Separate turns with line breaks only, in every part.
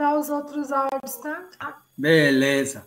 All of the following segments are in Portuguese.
para os outros áudios, tá?
Beleza.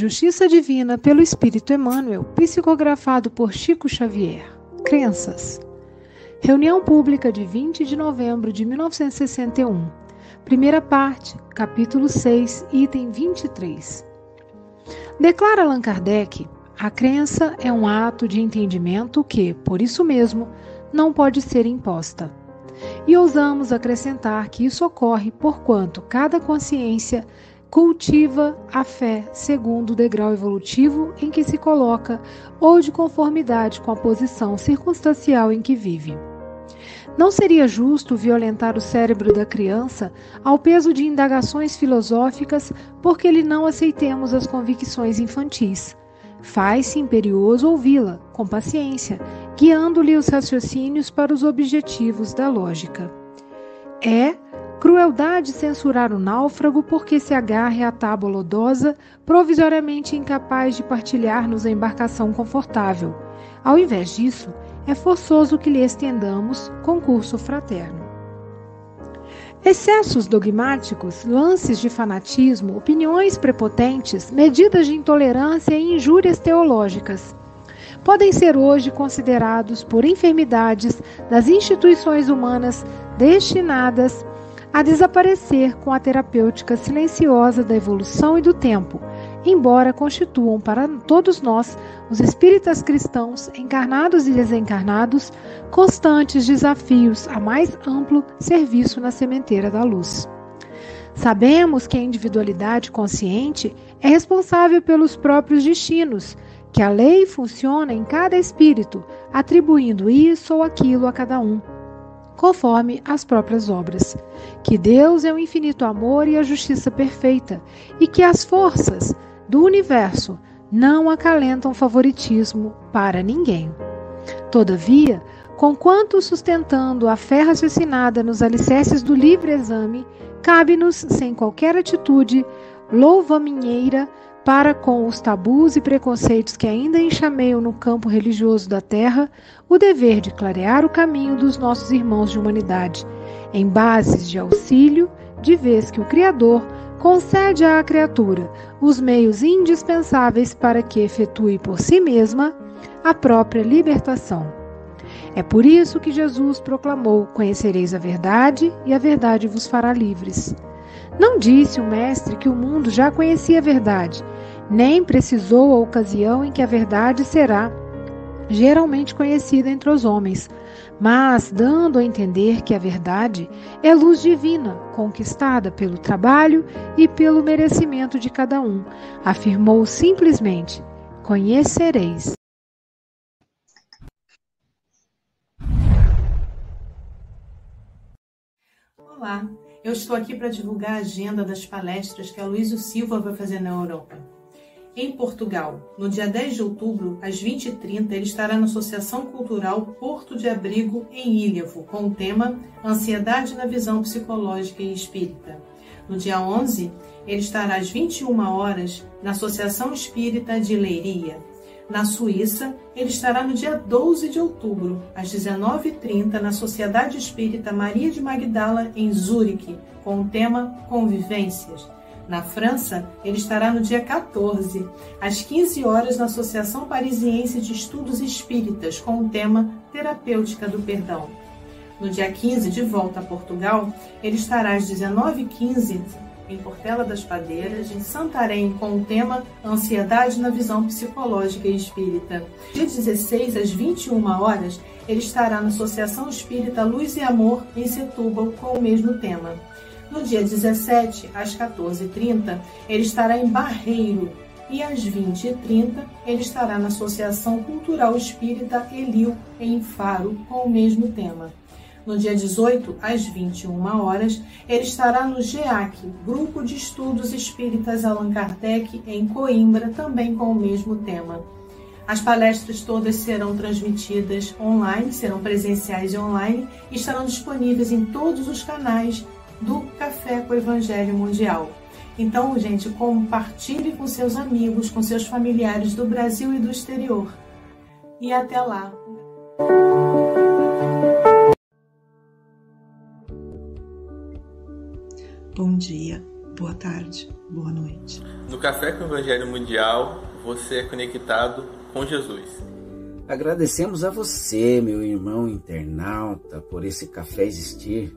Justiça Divina pelo Espírito Emmanuel, psicografado por Chico Xavier. Crenças. Reunião pública de 20 de novembro de 1961. Primeira parte, capítulo 6, item 23. Declara Allan Kardec: a crença é um ato de entendimento que, por isso mesmo, não pode ser imposta. E ousamos acrescentar que isso ocorre porquanto cada consciência cultiva a fé segundo o degrau evolutivo em que se coloca ou de conformidade com a posição circunstancial em que vive. Não seria justo violentar o cérebro da criança ao peso de indagações filosóficas porque lhe não aceitemos as convicções infantis. Faz-se imperioso ouvi-la, com paciência, guiando-lhe os raciocínios para os objetivos da lógica. É Crueldade censurar o náufrago porque se agarre à tábua lodosa, provisoriamente incapaz de partilhar-nos a embarcação confortável. Ao invés disso, é forçoso que lhe estendamos concurso fraterno. Excessos dogmáticos, lances de fanatismo, opiniões prepotentes, medidas de intolerância e injúrias teológicas podem ser hoje considerados por enfermidades das instituições humanas destinadas a desaparecer com a terapêutica silenciosa da evolução e do tempo, embora constituam para todos nós, os espíritas cristãos, encarnados e desencarnados, constantes desafios a mais amplo serviço na sementeira da luz. Sabemos que a individualidade consciente é responsável pelos próprios destinos, que a lei funciona em cada espírito, atribuindo isso ou aquilo a cada um conforme as próprias obras. Que Deus é o infinito amor e a justiça perfeita, e que as forças do universo não acalentam favoritismo para ninguém. Todavia, conquanto sustentando a fé raciocinada nos alicerces do livre exame, cabe-nos, sem qualquer atitude louvaminheira, para com os tabus e preconceitos que ainda enxameiam no campo religioso da terra, o dever de clarear o caminho dos nossos irmãos de humanidade, em bases de auxílio, de vez que o Criador concede à criatura os meios indispensáveis para que efetue por si mesma a própria libertação. É por isso que Jesus proclamou: Conhecereis a verdade, e a verdade vos fará livres. Não disse o Mestre que o mundo já conhecia a verdade, nem precisou a ocasião em que a verdade será geralmente conhecida entre os homens, mas dando a entender que a verdade é luz divina, conquistada pelo trabalho e pelo merecimento de cada um, afirmou simplesmente: conhecereis.
Olá, eu estou aqui para divulgar a agenda das palestras que a Luísa Silva vai fazer na Europa. Em Portugal, no dia 10 de outubro, às 20h30, ele estará na Associação Cultural Porto de Abrigo, em Ilhavo, com o tema Ansiedade na Visão Psicológica e Espírita. No dia 11, ele estará às 21 horas na Associação Espírita de Leiria. Na Suíça, ele estará no dia 12 de outubro, às 19h30, na Sociedade Espírita Maria de Magdala, em Zurique, com o tema Convivências. Na França, ele estará no dia 14, às 15 horas, na Associação Parisiense de Estudos Espíritas, com o tema Terapêutica do Perdão. No dia 15, de volta a Portugal, ele estará às 19h15 em Portela das Padeiras, em Santarém, com o tema Ansiedade na Visão Psicológica e Espírita. Dia 16, às 21 horas, ele estará na Associação Espírita Luz e Amor, em Setúbal, com o mesmo tema. No dia 17, às 14h30, ele estará em Barreiro, e às 20h30 ele estará na Associação Cultural Espírita Elil, em Faro, com o mesmo tema. No dia 18, às 21 horas, ele estará no GEAC, Grupo de Estudos Espíritas Allan Kardec, em Coimbra, também com o mesmo tema. As palestras todas serão transmitidas online, serão presenciais e online, e estarão disponíveis em todos os canais do Café com o Evangelho Mundial. Então, gente, compartilhe com seus amigos, com seus familiares do Brasil e do exterior. E até lá!
Bom dia, boa tarde, boa noite.
No Café com o Evangelho Mundial, você é conectado com Jesus.
Agradecemos a você, meu irmão internauta, por esse café existir.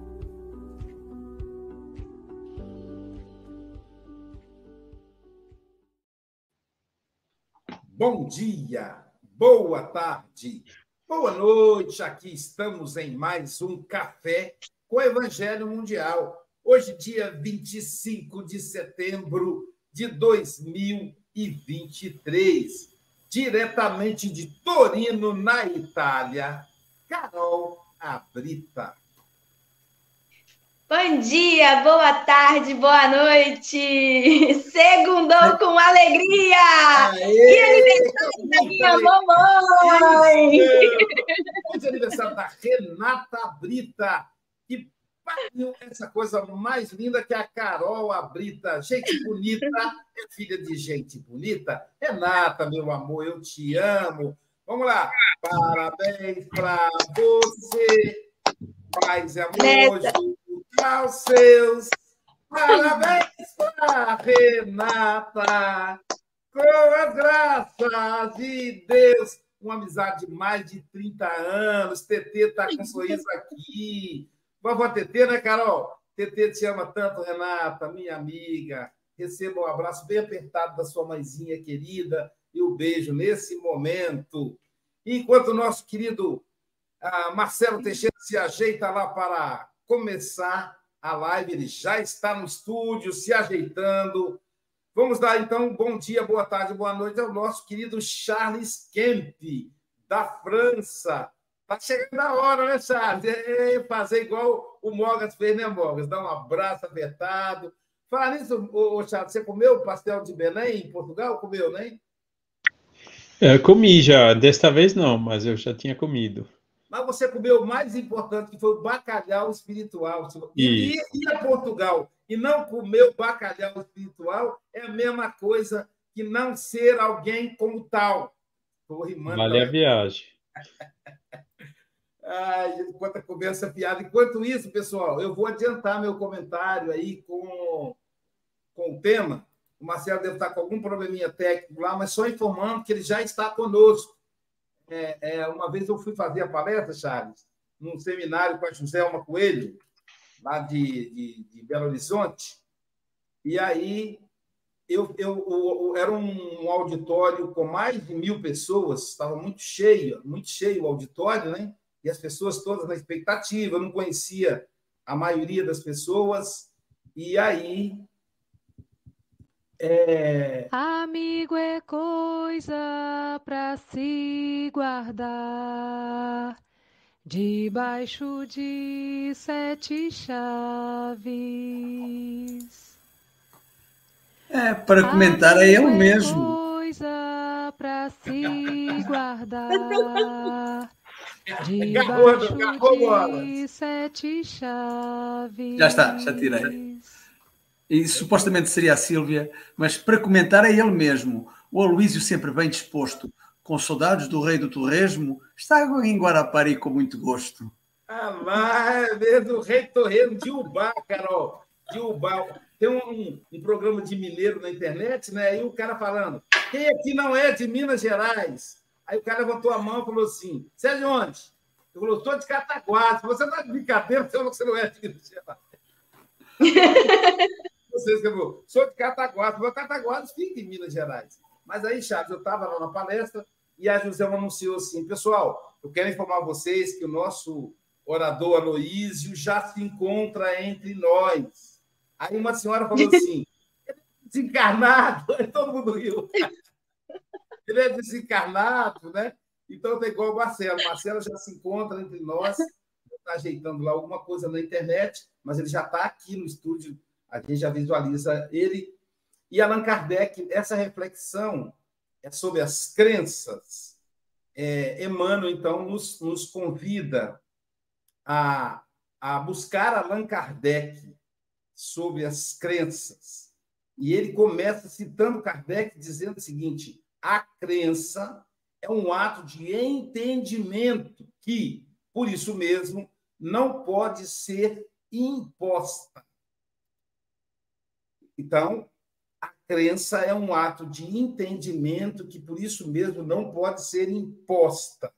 Bom dia, boa tarde, boa noite. Aqui estamos em mais um Café com Evangelho Mundial Hoje, dia 25 de setembro de 2023, diretamente de Torino, na Itália, Carol Abrita.
Bom dia, boa tarde, boa noite. Segundou com alegria. Aê, e aniversário da minha mamãe.
Hoje é aniversário da Renata Brita essa coisa mais linda que a Carol Abrita, gente bonita, é filha de gente bonita. Renata, meu amor, eu te amo. Vamos lá. Parabéns para você, paz e amor aos seus. Parabéns para Renata, com as graças de Deus. Uma amizade de mais de 30 anos. TT está com sorriso aqui. Vovó TT, né, Carol? TT te ama tanto, Renata, minha amiga. Receba um abraço bem apertado da sua mãezinha querida e o um beijo nesse momento. Enquanto o nosso querido ah, Marcelo Teixeira se ajeita lá para começar a live, ele já está no estúdio se ajeitando. Vamos dar então bom dia, boa tarde, boa noite ao nosso querido Charles Kemp, da França. Tá chegando a hora, né, Charles? É, é fazer igual o Mogas fez, né, Mogas? Dar um abraço apertado. Fala nisso, ô, Charles, você comeu pastel de Belém em Portugal? Comeu, né?
Eu comi já, desta vez não, mas eu já tinha comido.
Mas você comeu o mais importante, que foi o bacalhau espiritual. E ir a Portugal e não comer o bacalhau espiritual é a mesma coisa que não ser alguém como tal.
Vale a viagem.
Ai, enquanto começa a piada. Enquanto isso, pessoal, eu vou adiantar meu comentário aí com, com o tema. O Marcelo deve estar com algum probleminha técnico lá, mas só informando que ele já está conosco. É, é, uma vez eu fui fazer a palestra, Charles, num seminário com a Joselma Coelho, lá de, de, de Belo Horizonte, e aí eu, eu, eu, era um auditório com mais de mil pessoas, estava muito cheio, muito cheio o auditório, né? E as pessoas todas na expectativa, eu não conhecia a maioria das pessoas, e aí é...
Amigo é coisa para se guardar debaixo de sete chaves.
É, para comentar é eu é mesmo.
Coisa para se guardar debaixo de sete chaves.
Já está, já tirei e supostamente seria a Sílvia, mas para comentar é ele mesmo. O Aloísio sempre bem disposto, com saudades do rei do torresmo, está em Guarapari com muito gosto.
Ah, mas é do rei do torresmo, de Ubá, Carol, de Ubá. Tem um, um, programa de mineiro na internet, né? E o cara falando, quem aqui não é de Minas Gerais? Aí o cara levantou a mão e falou assim, você é de onde? Ele falou, estou de Cataguases. Você está de brincadeira, você não é de Minas Gerais. vocês que eu sou de Cataguases, meu Cataguases fica em Minas Gerais. Mas aí, Chaves, eu estava lá na palestra e a José anunciou assim: pessoal, eu quero informar vocês que o nosso orador Aloísio já se encontra entre nós. Aí uma senhora falou assim: ele é desencarnado, aí todo mundo riu. Ele é desencarnado, né? Então tem igual o Marcelo. O Marcelo já se encontra entre nós, está ajeitando lá alguma coisa na internet, mas ele já está aqui no estúdio a gente já visualiza ele. E Allan Kardec, essa reflexão é sobre as crenças. É, Emmanuel, então, nos, nos convida a, a buscar Allan Kardec sobre as crenças. E ele começa citando Kardec, dizendo o seguinte: a crença é um ato de entendimento que, por isso mesmo, não pode ser imposta. Então, a crença é um ato de entendimento que, por isso mesmo, não pode ser imposta.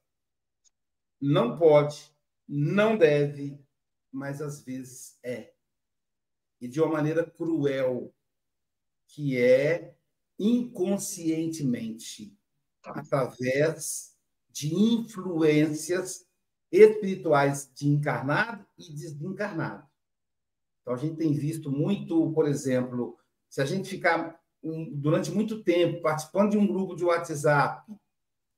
Não pode, não deve, mas às vezes é. E de uma maneira cruel, que é inconscientemente, através de influências espirituais de encarnado e desencarnado. Então, a gente tem visto muito, por exemplo, se a gente ficar durante muito tempo participando de um grupo de WhatsApp,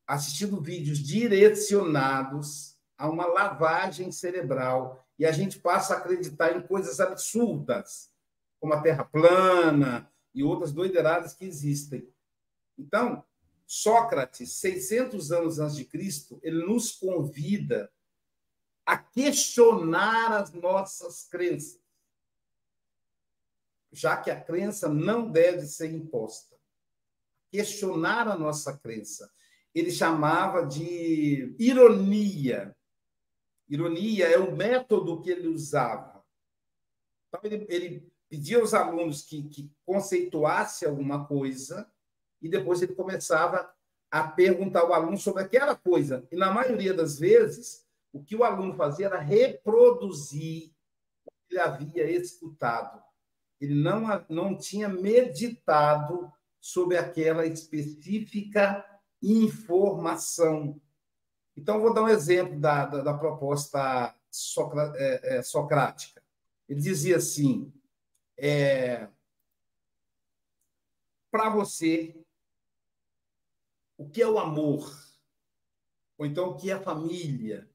assistindo vídeos direcionados a uma lavagem cerebral, e a gente passa a acreditar em coisas absurdas, como a Terra plana e outras doideiradas que existem. Então, Sócrates, 600 anos antes de Cristo, ele nos convida a questionar as nossas crenças já que a crença não deve ser imposta. Questionar a nossa crença. Ele chamava de ironia. Ironia é o método que ele usava. Então, ele, ele pedia aos alunos que, que conceituasse alguma coisa e depois ele começava a perguntar ao aluno sobre aquela coisa. E, na maioria das vezes, o que o aluno fazia era reproduzir o que ele havia escutado ele não, não tinha meditado sobre aquela específica informação. Então, vou dar um exemplo da, da, da proposta é, é, socrática. Ele dizia assim: é, para você, o que é o amor? Ou então, o que é família?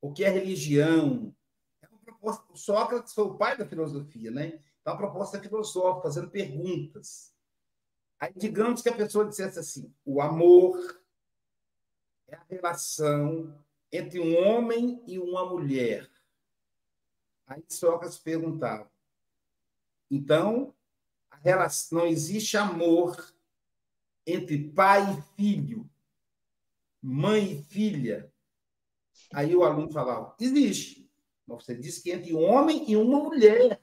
O que é religião? É. Sócrates foi o pai da filosofia, né? Então, a proposta é filosófica, fazendo perguntas. Aí, digamos que a pessoa dissesse assim: o amor é a relação entre um homem e uma mulher. Aí Sócrates perguntava: então, relação, não existe amor entre pai e filho, mãe e filha? Aí o aluno falava: existe. Você disse que entre um homem e uma mulher.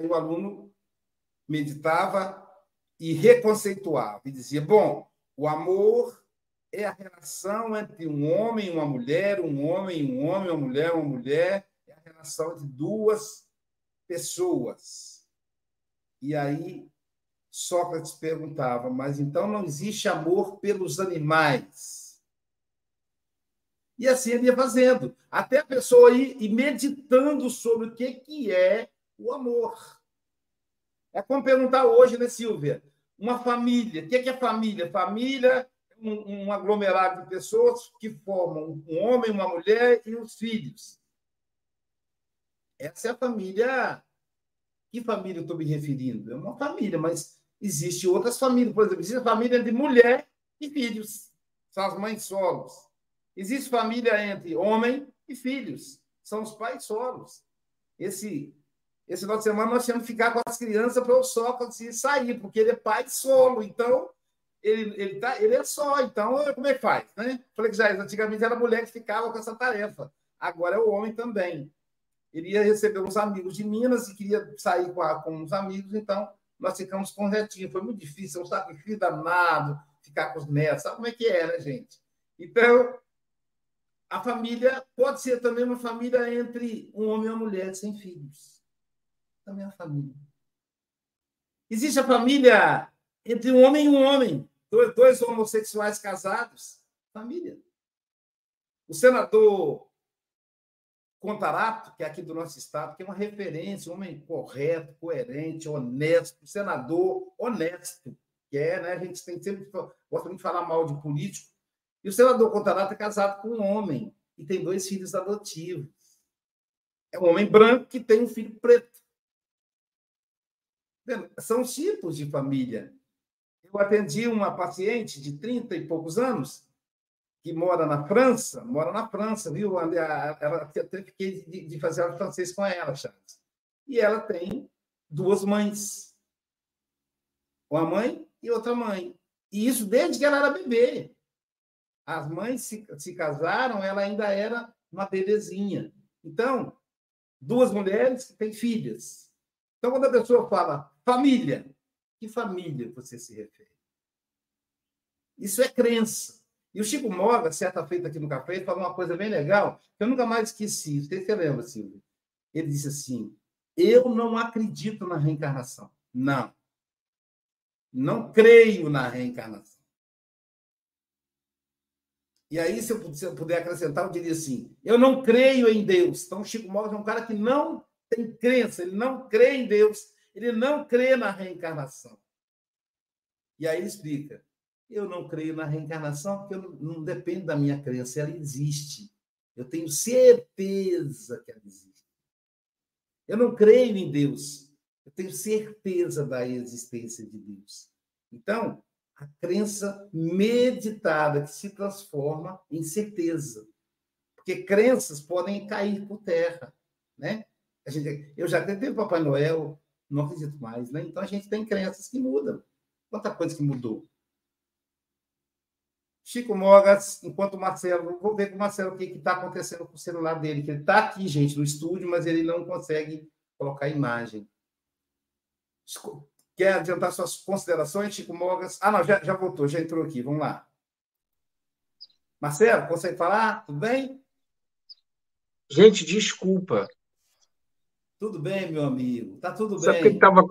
Aí o aluno meditava e reconceituava e dizia: bom, o amor é a relação entre um homem e uma mulher, um homem e um homem, uma mulher, uma mulher, é a relação entre duas pessoas. E aí Sócrates perguntava: mas então não existe amor pelos animais? E assim ele ia fazendo, até a pessoa ir, ir meditando sobre o que, que é o amor. É como perguntar hoje, né, Silvia? Uma família. O que é família? Família é um, um aglomerado de pessoas que formam um homem, uma mulher e os filhos. Essa é a família. Que família eu estou me referindo? É uma família, mas existe outras famílias. Por exemplo, existe a família de mulher e filhos. São as mães solos. Existe família entre homem e filhos. São os pais solos. Esse esse final de semana nós tínhamos que ficar com as crianças para o Sócrates sair, porque ele é pai solo, então ele, ele, tá, ele é só, então como é que faz? Né? Falei que já antigamente era mulher que ficava com essa tarefa, agora é o homem também. Ele ia receber uns amigos de Minas e queria sair com, a, com os amigos, então nós ficamos com o Retinho. Foi muito difícil, um sacrifício danado, ficar com os netos, sabe como é que é, né, gente? Então, a família pode ser também uma família entre um homem e uma mulher sem filhos da minha família. Existe a família entre um homem e um homem, dois, dois homossexuais casados, família. O senador Contarato, que é aqui do nosso estado, que é uma referência, um homem correto, coerente, honesto, senador honesto, que é, né? A gente tem sempre gosta muito de falar mal de político. E o senador Contarato é casado com um homem e tem dois filhos adotivos. É um homem branco que tem um filho preto. São tipos de família. Eu atendi uma paciente de 30 e poucos anos que mora na França, mora na França, viu? Ela até fiquei de fazer aula francês com ela, Charles. E ela tem duas mães. Uma mãe e outra mãe. E isso desde que ela era bebê. As mães se, se casaram, ela ainda era uma bebezinha. Então, duas mulheres que têm filhas. Então, quando a pessoa fala família, que família você se refere? Isso é crença. E o Chico Moga, certa feita aqui no café, falou uma coisa bem legal, que eu nunca mais esqueci. Você se lembra, Silvio? Ele disse assim: Eu não acredito na reencarnação. Não. Não creio na reencarnação. E aí, se eu puder acrescentar, eu diria assim: Eu não creio em Deus. Então, Chico Moga é um cara que não tem crença, ele não crê em Deus, ele não crê na reencarnação. E aí ele explica: eu não creio na reencarnação porque não, não depende da minha crença, ela existe. Eu tenho certeza que ela existe. Eu não creio em Deus, eu tenho certeza da existência de Deus. Então, a crença meditada que se transforma em certeza. Porque crenças podem cair por terra, né? A gente, eu já acreditei no Papai Noel, não acredito mais, né? Então a gente tem crenças que mudam. Quanta coisa que mudou. Chico Mogas, enquanto o Marcelo, vou ver com o Marcelo o que está acontecendo com o celular dele, que ele está aqui, gente, no estúdio, mas ele não consegue colocar imagem. Quer adiantar suas considerações, Chico Mogas? Ah, não, já, já voltou, já entrou aqui, vamos lá. Marcelo, consegue falar? Tudo bem?
Gente, desculpa.
Tudo bem, meu amigo. Tá tudo
Sabe
bem.
Que tava...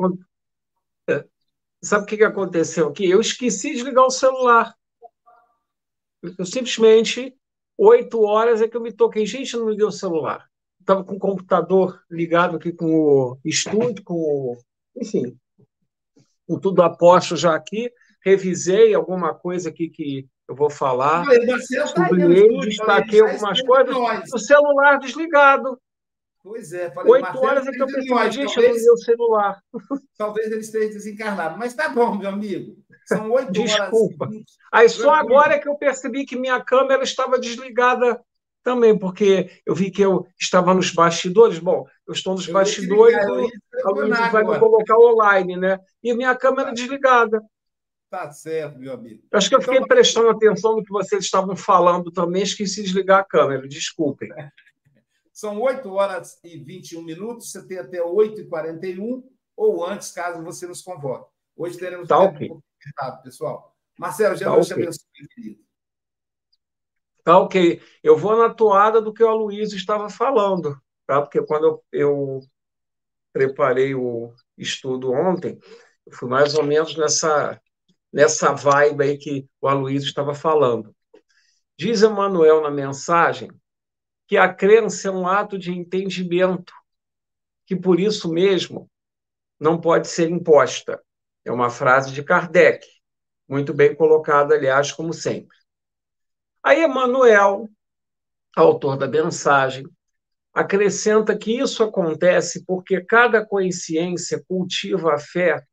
É, sabe o que aconteceu aqui? Eu esqueci de ligar o celular. Eu simplesmente, oito horas é que eu me toquei. Gente, eu não liguei o celular. Estava com o computador ligado aqui com o estúdio, com o... Enfim, com tudo aposto já aqui. Revisei alguma coisa aqui que eu vou falar. Sublinhei, destaquei algumas coisas. O celular desligado.
Pois é, falei,
Oito horas é que eu gente, talvez, eu o celular.
Talvez ele esteja desencarnado. Mas tá bom, meu amigo. São oito
horas. Desculpa. Aí só agora é que eu percebi que minha câmera estava desligada também, porque eu vi que eu estava nos bastidores. Bom, eu estou nos eu bastidores, a Luiz vai me colocar online, né? E minha câmera desligada.
Tá certo, meu amigo.
Acho que eu fiquei então, prestando atenção no que vocês estavam falando também, esqueci de desligar a câmera, desculpem.
São 8 horas e 21 minutos, você tem até 8 e 41 ou antes, caso você nos convoque. Hoje teremos
tá,
um
okay.
pessoal. Marcelo, já tá, te okay. abençoe, querido.
Tá ok. Eu vou na toada do que o Aloysio estava falando, tá? Porque quando eu, eu preparei o estudo ontem, eu fui mais ou menos nessa, nessa vibe aí que o Aloysio estava falando. Diz Emmanuel na mensagem que a crença é um ato de entendimento, que por isso mesmo não pode ser imposta. É uma frase de Kardec, muito bem colocada, aliás, como sempre. Aí Emmanuel, autor da mensagem, acrescenta que isso acontece porque cada consciência cultiva a fé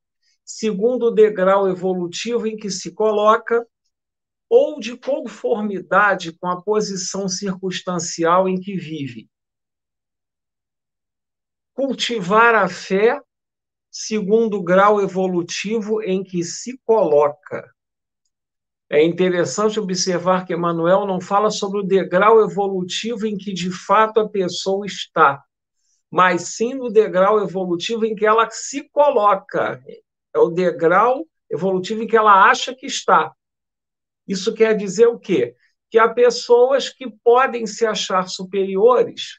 segundo o degrau evolutivo em que se coloca ou de conformidade com a posição circunstancial em que vive. Cultivar a fé segundo o grau evolutivo em que se coloca. É interessante observar que Emmanuel não fala sobre o degrau evolutivo em que de fato a pessoa está, mas sim no degrau evolutivo em que ela se coloca. É o degrau evolutivo em que ela acha que está. Isso quer dizer o quê? Que há pessoas que podem se achar superiores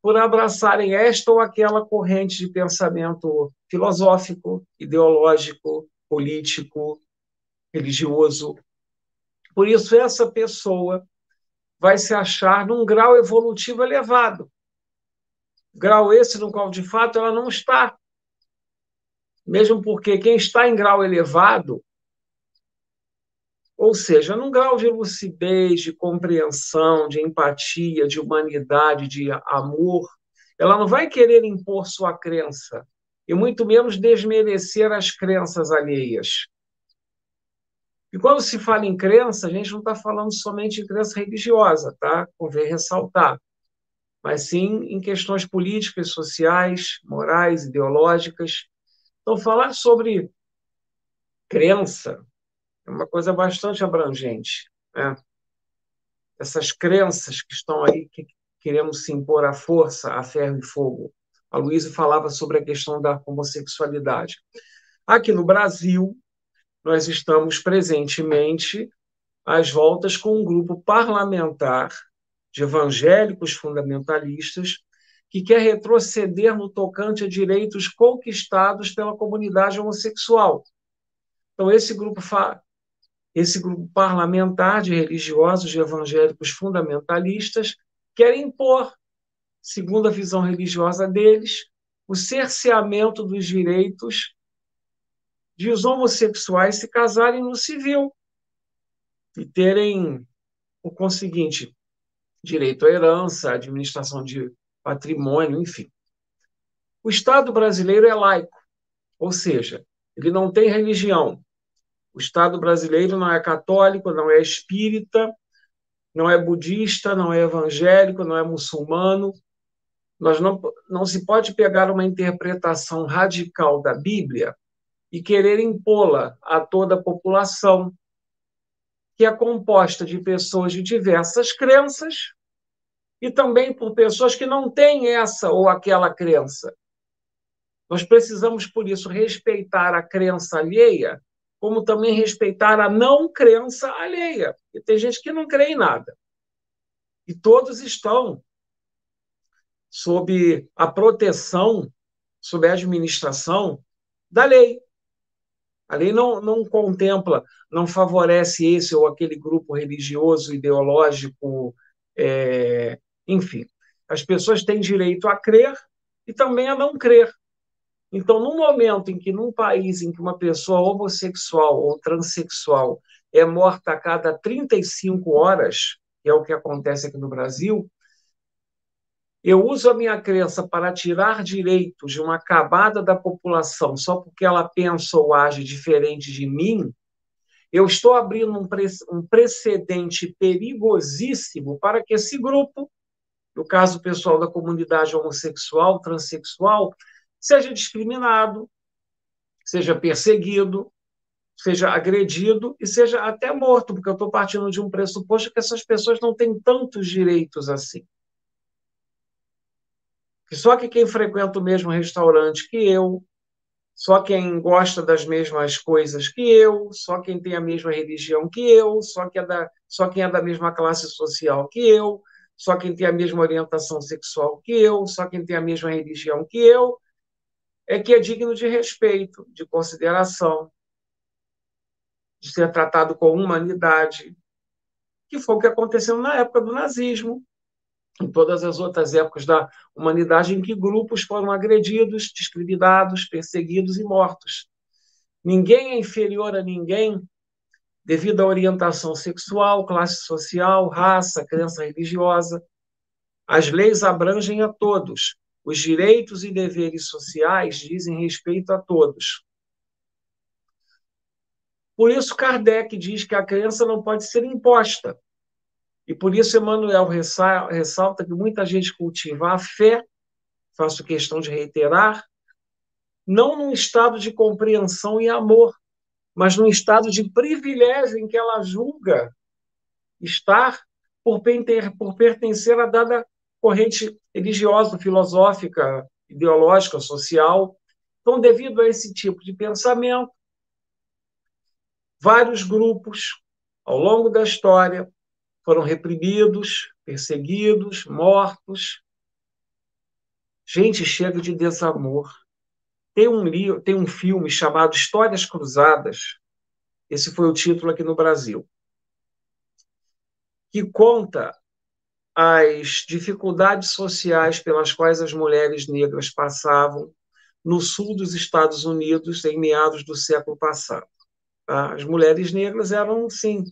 por abraçarem esta ou aquela corrente de pensamento filosófico, ideológico, político, religioso. Por isso, essa pessoa vai se achar num grau evolutivo elevado. Grau esse no qual, de fato, ela não está. Mesmo porque quem está em grau elevado ou seja, num grau de lucidez, de compreensão, de empatia, de humanidade, de amor, ela não vai querer impor sua crença, e muito menos desmerecer as crenças alheias. E quando se fala em crença, a gente não está falando somente em crença religiosa, tá? Convém ressaltar. Mas sim em questões políticas, sociais, morais, ideológicas. Então, falar sobre crença é uma coisa bastante abrangente. Né? Essas crenças que estão aí, que queremos se impor à força, a ferro e fogo. A Luísa falava sobre a questão da homossexualidade. Aqui no Brasil, nós estamos presentemente às voltas com um grupo parlamentar de evangélicos fundamentalistas que quer retroceder no tocante a direitos conquistados pela comunidade homossexual. Então, esse grupo esse grupo parlamentar de religiosos, evangélicos fundamentalistas, quer impor, segundo a visão religiosa deles, o cerceamento dos direitos de os homossexuais se casarem no civil e terem o conseguinte direito à herança, administração de patrimônio, enfim. O Estado brasileiro é laico, ou seja, ele não tem religião, o Estado brasileiro não é católico, não é espírita, não é budista, não é evangélico, não é muçulmano. Nós não, não se pode pegar uma interpretação radical da Bíblia e querer impô-la a toda a população, que é composta de pessoas de diversas crenças e também por pessoas que não têm essa ou aquela crença. Nós precisamos, por isso, respeitar a crença alheia como também respeitar a não crença alheia. E tem gente que não crê em nada. E todos estão sob a proteção, sob a administração da lei. A lei não, não contempla, não favorece esse ou aquele grupo religioso, ideológico, é, enfim. As pessoas têm direito a crer e também a não crer. Então, no momento em que, num país em que uma pessoa homossexual ou transexual é morta a cada 35 horas, que é o que acontece aqui no Brasil, eu uso a minha crença para tirar direitos de uma camada da população só porque ela pensa ou age diferente de mim, eu estou abrindo um, pre um precedente perigosíssimo para que esse grupo, no caso pessoal da comunidade homossexual, transexual, seja discriminado, seja perseguido, seja agredido e seja até morto, porque eu estou partindo de um pressuposto que essas pessoas não têm tantos direitos assim. Só que quem frequenta o mesmo restaurante que eu, só quem gosta das mesmas coisas que eu, só quem tem a mesma religião que eu, só, que é da, só quem é da mesma classe social que eu, só quem tem a mesma orientação sexual que eu, só quem tem a mesma religião que eu, é que é digno de respeito, de consideração, de ser tratado com humanidade, que foi o que aconteceu na época do nazismo, em todas as outras épocas da humanidade em que grupos foram agredidos, discriminados, perseguidos e mortos. Ninguém é inferior a ninguém devido à orientação sexual, classe social, raça, crença religiosa. As leis abrangem a todos. Os direitos e deveres sociais dizem respeito a todos. Por isso, Kardec diz que a crença não pode ser imposta. E por isso, Emmanuel ressalta que muita gente cultiva a fé, faço questão de reiterar, não num estado de compreensão e amor, mas num estado de privilégio em que ela julga estar por, pertencer a dada corrente religiosa, filosófica, ideológica, social. Então, devido a esse tipo de pensamento, vários grupos, ao longo da história, foram reprimidos, perseguidos, mortos. Gente, chega de desamor. Tem um, livro, tem um filme chamado Histórias Cruzadas, esse foi o título aqui no Brasil, que conta as dificuldades sociais pelas quais as mulheres negras passavam no sul dos Estados Unidos em meados do século passado. Tá? As mulheres negras eram, sim,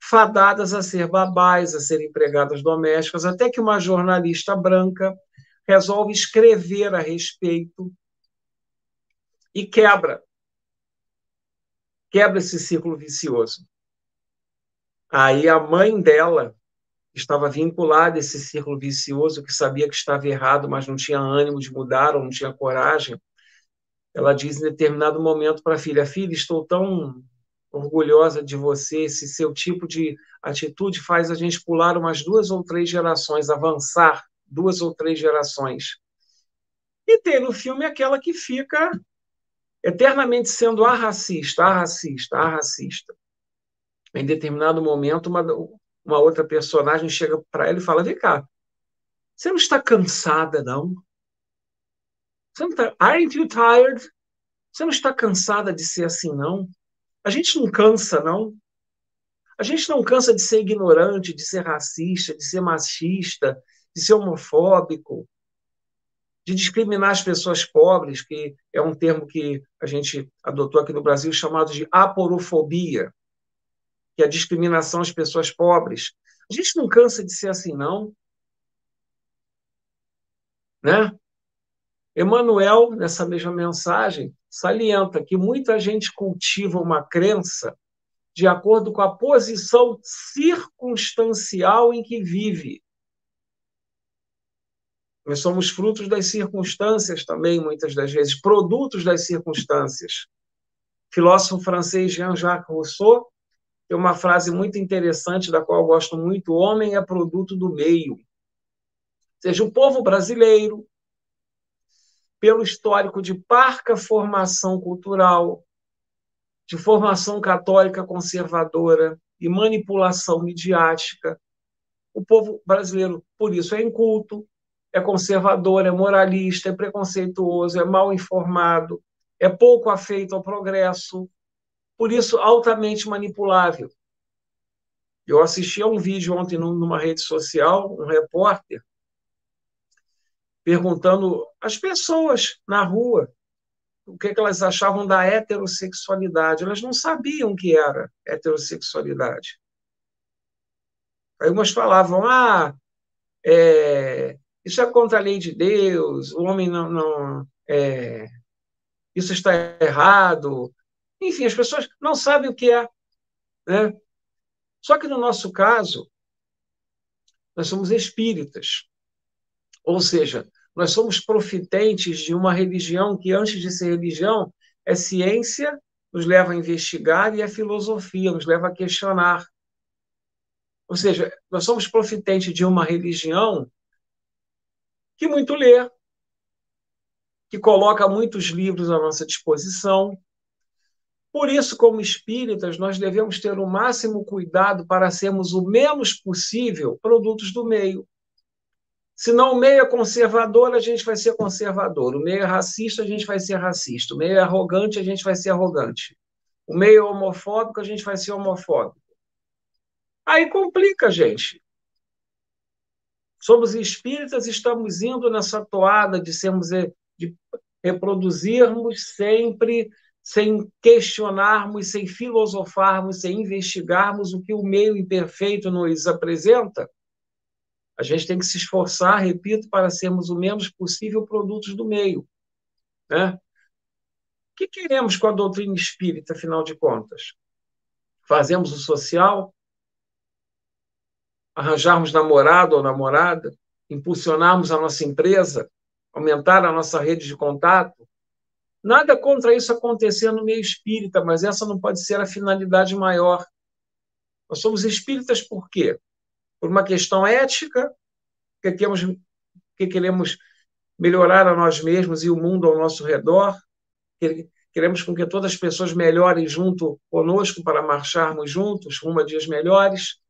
fadadas a ser babás, a ser empregadas domésticas, até que uma jornalista branca resolve escrever a respeito e quebra quebra esse círculo vicioso. Aí a mãe dela estava vinculada a esse círculo vicioso, que sabia que estava errado, mas não tinha ânimo de mudar ou não tinha coragem ela diz em determinado momento para a filha: Filha, estou tão orgulhosa de você, esse seu tipo de atitude faz a gente pular umas duas ou três gerações, avançar duas ou três gerações. E tem no filme aquela que fica eternamente sendo a racista, a racista, a racista. Em determinado momento, uma, uma outra personagem chega para ela e fala: Vem cá, você não está cansada, não? Você não tá, aren't you tired? Você não está cansada de ser assim, não? A gente não cansa, não. A gente não cansa de ser ignorante, de ser racista, de ser machista, de ser homofóbico, de discriminar as pessoas pobres, que é um termo que a gente adotou aqui no Brasil chamado de aporofobia, que a discriminação às pessoas pobres. A gente não cansa de ser assim, não. Né? Emmanuel, nessa mesma mensagem, salienta que muita gente cultiva uma crença de acordo com a posição circunstancial em que vive. Nós somos frutos das circunstâncias também, muitas das vezes, produtos das circunstâncias. O filósofo francês Jean-Jacques Rousseau tem uma frase muito interessante, da qual eu gosto muito: o homem é produto do meio. Ou seja, o povo brasileiro, pelo histórico de parca formação cultural, de formação católica conservadora e manipulação midiática. O povo brasileiro, por isso, é inculto, é conservador, é moralista, é preconceituoso, é mal informado, é pouco afeito ao progresso, por isso altamente manipulável. Eu assisti a um vídeo ontem numa rede social, um repórter perguntando às pessoas na rua o que, é que elas achavam da heterossexualidade. Elas não sabiam o que era heterossexualidade. Aí umas falavam, ah, é, isso é contra a lei de Deus, o homem não. não é, isso está errado. Enfim, as pessoas não sabem o que é. Né? Só que no nosso caso, nós somos espíritas. Ou seja, nós somos profitentes de uma religião que, antes de ser religião, é ciência, nos leva a investigar, e é filosofia, nos leva a questionar. Ou seja, nós somos profitentes de uma religião que muito lê, que coloca muitos livros à nossa disposição. Por isso, como espíritas, nós devemos ter o máximo cuidado para sermos o menos possível produtos do meio. Se não o meio é conservador, a gente vai ser conservador. O meio é racista, a gente vai ser racista. O meio é arrogante, a gente vai ser arrogante. O meio é homofóbico, a gente vai ser homofóbico. Aí complica, gente. Somos espíritas, estamos indo nessa toada de sermos de reproduzirmos sempre sem questionarmos, sem filosofarmos, sem investigarmos o que o meio imperfeito nos apresenta a gente tem que se esforçar, repito, para sermos o menos possível produtos do meio. Né? O que queremos com a doutrina espírita, afinal de contas? Fazemos o social? Arranjarmos namorado ou namorada? Impulsionarmos a nossa empresa? Aumentar a nossa rede de contato? Nada contra isso acontecer no meio espírita, mas essa não pode ser a finalidade maior. Nós somos espíritas por quê? por uma questão ética, que queremos, que queremos melhorar a nós mesmos e o mundo ao nosso redor, queremos com que todas as pessoas melhorem junto conosco para marcharmos juntos rumo a dias melhores.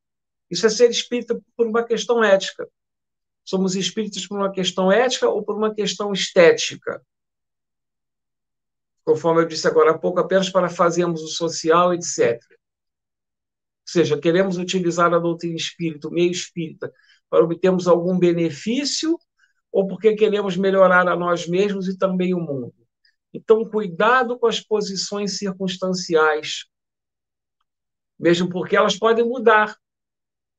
Isso é ser espírita por uma questão ética. Somos espíritas por uma questão ética ou por uma questão estética? Conforme eu disse agora há pouco, apenas para fazermos o social, etc seja, queremos utilizar a doutrina espírita, o meio espírita, para obtermos algum benefício ou porque queremos melhorar a nós mesmos e também o mundo. Então, cuidado com as posições circunstanciais, mesmo porque elas podem mudar.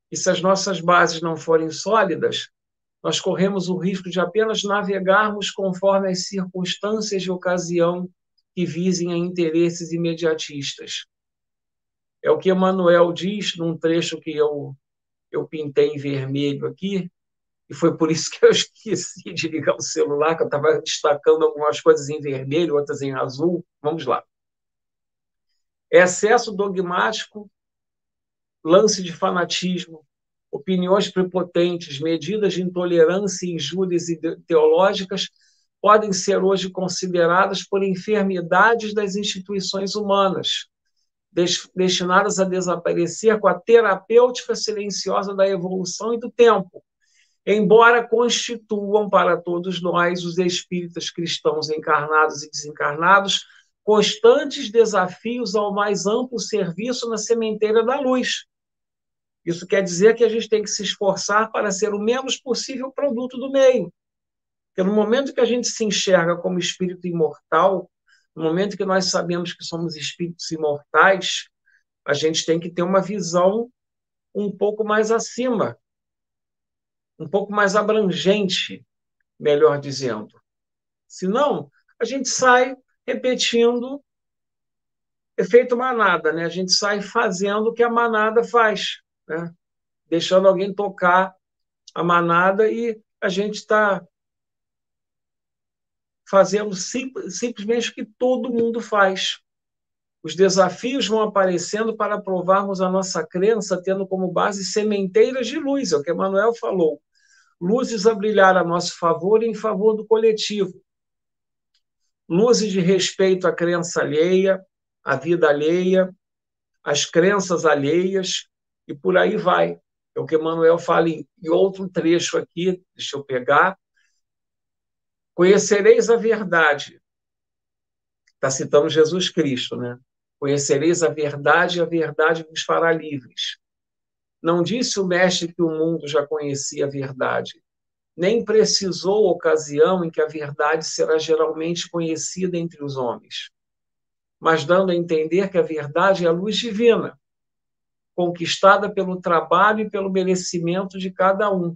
E se as nossas bases não forem sólidas, nós corremos o risco de apenas navegarmos conforme as circunstâncias de ocasião que visem a interesses imediatistas. É o que Emmanuel diz num trecho que eu, eu pintei em vermelho aqui, e foi por isso que eu esqueci de ligar o celular, que eu estava destacando algumas coisas em vermelho, outras em azul. Vamos lá. Excesso dogmático, lance de fanatismo, opiniões prepotentes, medidas de intolerância, injúrias teológicas podem ser hoje consideradas por enfermidades das instituições humanas, destinadas a desaparecer com a terapêutica silenciosa da evolução e do tempo, embora constituam para todos nós, os espíritas cristãos encarnados e desencarnados, constantes desafios ao mais amplo serviço na sementeira da luz. Isso quer dizer que a gente tem que se esforçar para ser o menos possível produto do meio. Porque no momento que a gente se enxerga como espírito imortal, no momento que nós sabemos que somos espíritos imortais, a gente tem que ter uma visão um pouco mais acima, um pouco mais abrangente, melhor dizendo. Senão, a gente sai repetindo efeito manada, né? A gente sai fazendo o que a manada faz, né? Deixando alguém tocar a manada e a gente está fazemos sim, simplesmente o que todo mundo faz. Os desafios vão aparecendo para provarmos a nossa crença, tendo como base sementeiras de luz, é o que Emmanuel falou. Luzes a brilhar a nosso favor e em favor do coletivo. Luzes de respeito à crença alheia, à vida alheia, às crenças alheias, e por aí vai. É o que Emmanuel fala em, em outro trecho aqui, deixa eu pegar, Conhecereis a verdade. Está citando Jesus Cristo, né? Conhecereis a verdade e a verdade vos fará livres. Não disse o mestre que o mundo já conhecia a verdade, nem precisou ocasião em que a verdade será geralmente conhecida entre os homens, mas dando a entender que a verdade é a luz divina, conquistada pelo trabalho e pelo merecimento de cada um.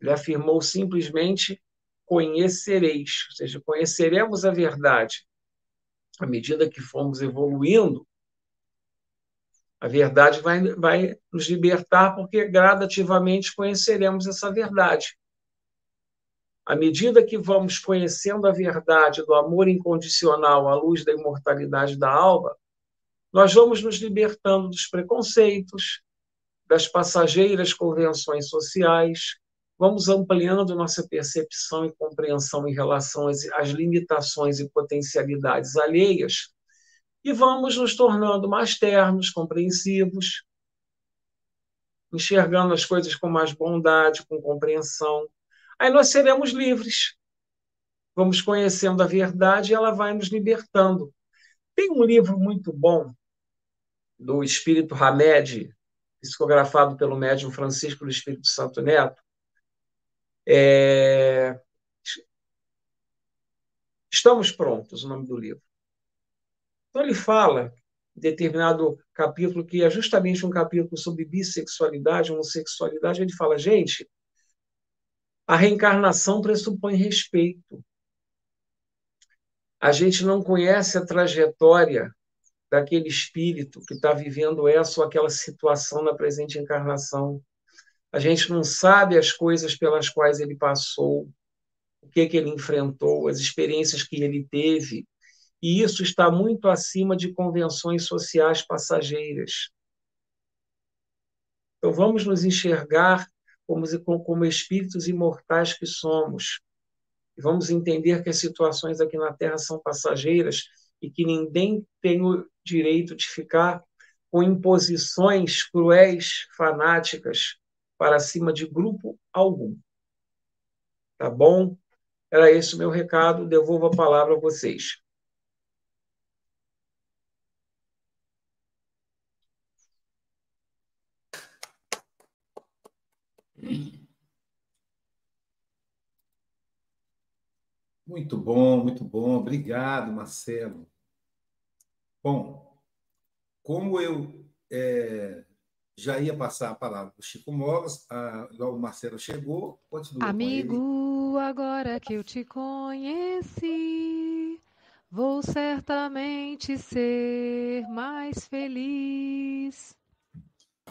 Ele afirmou simplesmente conhecereis, ou seja, conheceremos a verdade. À medida que formos evoluindo, a verdade vai, vai nos libertar, porque gradativamente conheceremos essa verdade. À medida que vamos conhecendo a verdade do amor incondicional à luz da imortalidade da alma, nós vamos nos libertando dos preconceitos, das passageiras convenções sociais, vamos ampliando nossa percepção e compreensão em relação às, às limitações e potencialidades alheias e vamos nos tornando mais ternos, compreensivos, enxergando as coisas com mais bondade, com compreensão. Aí nós seremos livres. Vamos conhecendo a verdade e ela vai nos libertando. Tem um livro muito bom do Espírito Hamed, psicografado pelo médium Francisco do Espírito Santo Neto. É... Estamos prontos, o nome do livro. Então ele fala determinado capítulo, que é justamente um capítulo sobre bissexualidade, homossexualidade, ele fala, gente, a reencarnação pressupõe respeito. A gente não conhece a trajetória daquele espírito que está vivendo essa ou aquela situação na presente encarnação. A gente não sabe as coisas pelas quais ele passou, o que, que ele enfrentou, as experiências que ele teve e isso está muito acima de convenções sociais passageiras. Então, vamos nos enxergar como, como espíritos imortais que somos. E vamos entender que as situações aqui na Terra são passageiras e que ninguém tem o direito de ficar com imposições cruéis, fanáticas, para cima de grupo algum. Tá bom? Era esse o meu recado. Devolvo a palavra a vocês.
Muito bom, muito bom. Obrigado, Marcelo. Bom, como eu é, já ia passar a palavra para o Chico Mogas, a, o Marcelo chegou, continua.
Amigo, agora que eu te conheci, vou certamente ser mais feliz.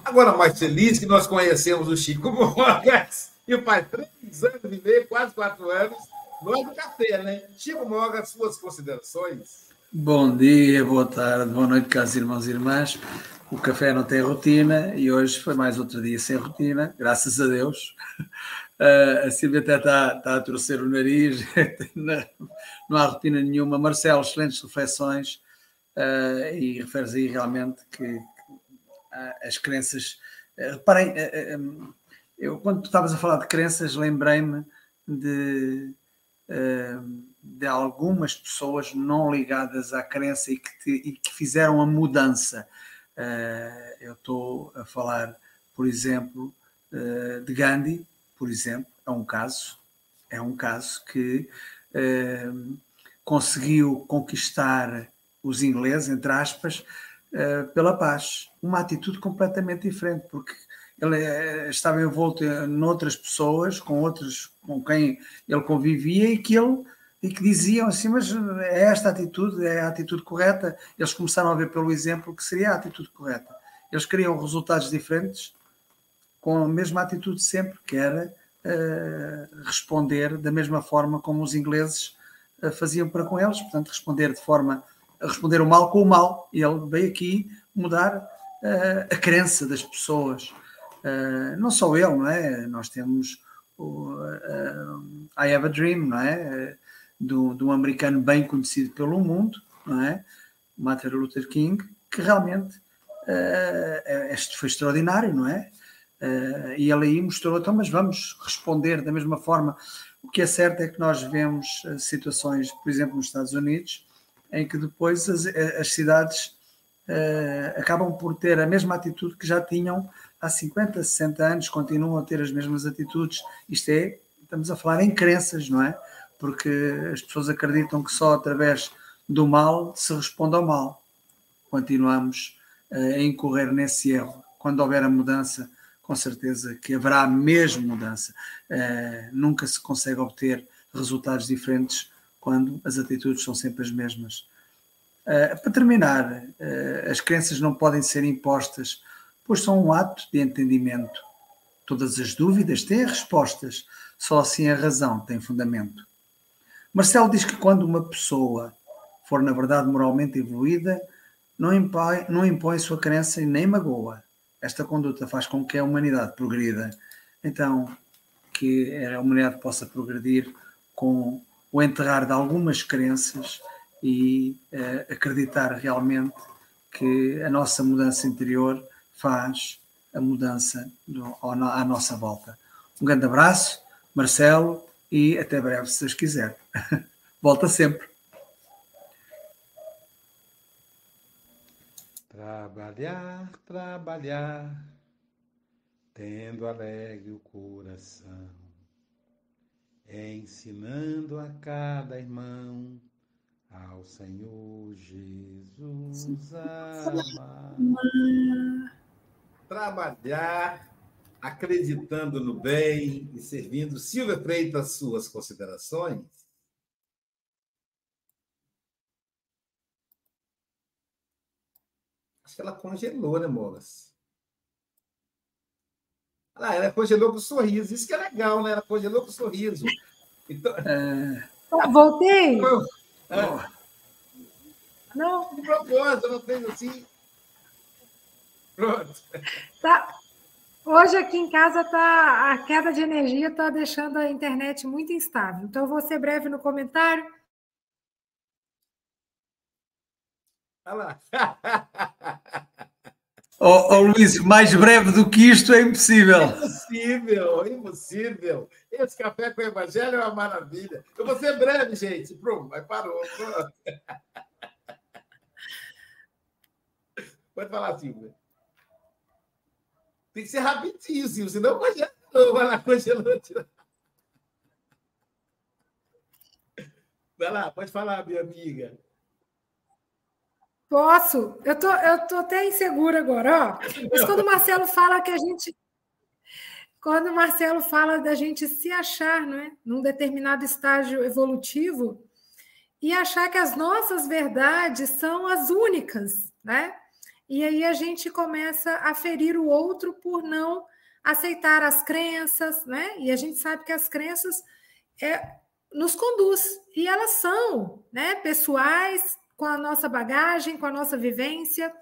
Agora mais feliz que nós conhecemos o Chico Mogas, e faz três anos e meio, quase quatro anos, nós do café, né? Chico Mogas, suas considerações.
Bom dia, boa tarde, boa noite, caros irmãos e irmãs. O café não tem rotina e hoje foi mais outro dia sem rotina, graças a Deus. Uh, a Silvia até está, está a torcer o nariz, não há rotina nenhuma. Marcelo, excelentes reflexões uh, e referes aí realmente que, as crenças. Eh, reparem, eu, quando tu estavas a falar de crenças, lembrei-me de, de algumas pessoas não ligadas à crença e que, te, e que fizeram a mudança. Eu estou a falar, por exemplo, de Gandhi, por exemplo, é um caso, é um caso que conseguiu conquistar os ingleses, entre aspas, pela paz. Uma atitude completamente diferente, porque ele estava envolto em outras pessoas, com outros com quem ele convivia e que ele e que diziam assim, mas é esta atitude, é a atitude correta. Eles começaram a ver pelo exemplo que seria a atitude correta. Eles queriam resultados diferentes com a mesma atitude sempre, que era uh, responder da mesma forma como os ingleses uh, faziam para com eles, portanto, responder de forma responder o mal com o mal. E ele veio aqui mudar uh, a crença das pessoas. Não só ele, não é? Nós temos o I Have a Dream, não é? Do, do americano bem conhecido pelo mundo, não é? Martin Luther King, que realmente uh, foi extraordinário, não é? Uh, e ele aí mostrou, então, mas vamos responder da mesma forma. O que é certo é que nós vemos situações, por exemplo, nos Estados Unidos, em que depois as, as cidades uh, acabam por ter a mesma atitude que já tinham há 50, 60 anos, continuam a ter as mesmas atitudes. Isto é, estamos a falar em crenças, não é? Porque as pessoas acreditam que só através do mal se responde ao mal. Continuamos uh, a incorrer nesse erro. Quando houver a mudança, com certeza que haverá mesmo mudança. Uh, nunca se consegue obter resultados diferentes quando as atitudes são sempre as mesmas. Uh, para terminar, as crenças não podem ser impostas, pois são um ato de entendimento. Todas as dúvidas têm respostas, só assim a razão tem fundamento. Marcelo diz que quando uma pessoa for, na verdade, moralmente evoluída, não impõe, não impõe sua crença e nem magoa. Esta conduta faz com que a humanidade progrida. Então, que a humanidade possa progredir com o enterrar de algumas crenças e uh, acreditar realmente que a nossa mudança interior faz a mudança do, à nossa volta. Um grande abraço, Marcelo, e até breve, se Deus quiser. Volta sempre.
Trabalhar, trabalhar, tendo alegre o coração, ensinando a cada irmão ao Senhor Jesus amar.
Trabalhar, acreditando no bem e servindo. Silvia Freitas, suas considerações? Acho que ela congelou, né, Molas? Ah, ela congelou com sorriso. Isso que é legal, né? Ela congelou com sorriso. Então...
É... Voltei?
É. Não. De propósito, ela fez assim. Pronto.
Tá. Hoje aqui em casa tá a queda de energia está deixando a internet muito instável. Então eu vou ser breve no comentário.
Olha lá.
Oh, oh, Luís, mais breve do que isto é impossível.
Impossível, impossível. Esse café com o Evangelho é uma maravilha. Eu vou ser breve, gente. Pronto, mas parou. Pode falar, Silvia. Tem que ser rapidinho, Silvio, senão congela. Vai lá, congelou. Vai lá, pode falar, minha amiga.
Posso? Eu tô, eu tô até insegura agora, ó. Mas quando o Marcelo fala que a gente. Quando o Marcelo fala da gente se achar, não é? Num determinado estágio evolutivo e achar que as nossas verdades são as únicas, né? E aí a gente começa a ferir o outro por não aceitar as crenças, né? E a gente sabe que as crenças é, nos conduz e elas são, né, pessoais, com a nossa bagagem, com a nossa vivência.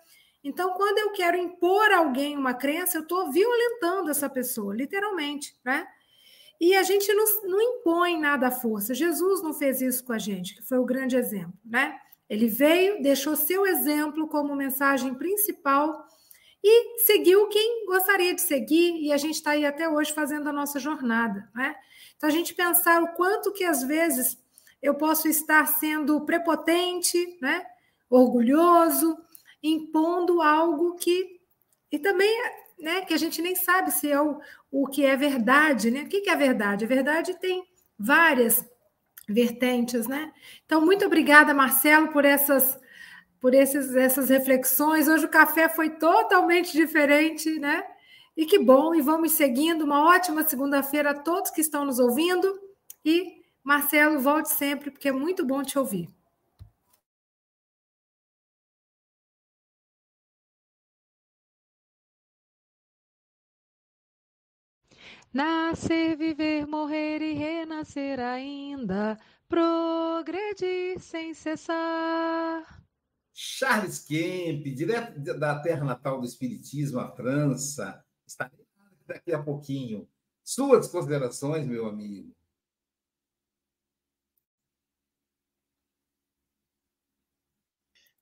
Então, quando eu quero impor a alguém uma crença, eu estou violentando essa pessoa, literalmente, né? E a gente não, não impõe nada à força. Jesus não fez isso com a gente, que foi o grande exemplo, né? Ele veio, deixou seu exemplo como mensagem principal e seguiu quem gostaria de seguir, e a gente está aí até hoje fazendo a nossa jornada. Né? Então, a gente pensar o quanto que às vezes eu posso estar sendo prepotente, né? orgulhoso, impondo algo que. E também né, que a gente nem sabe se é o, o que é verdade. Né? O que, que é verdade? A verdade tem várias vertentes, né? Então, muito obrigada, Marcelo, por essas por esses, essas reflexões. Hoje o café foi totalmente diferente, né? E que bom, e vamos seguindo. Uma ótima segunda-feira a todos que estão nos ouvindo. E, Marcelo, volte sempre, porque é muito bom te ouvir.
Nascer, viver, morrer e renascer ainda, progredir sem cessar.
Charles Kemp, direto da terra natal do Espiritismo, a França, está daqui a pouquinho. Suas considerações, meu amigo.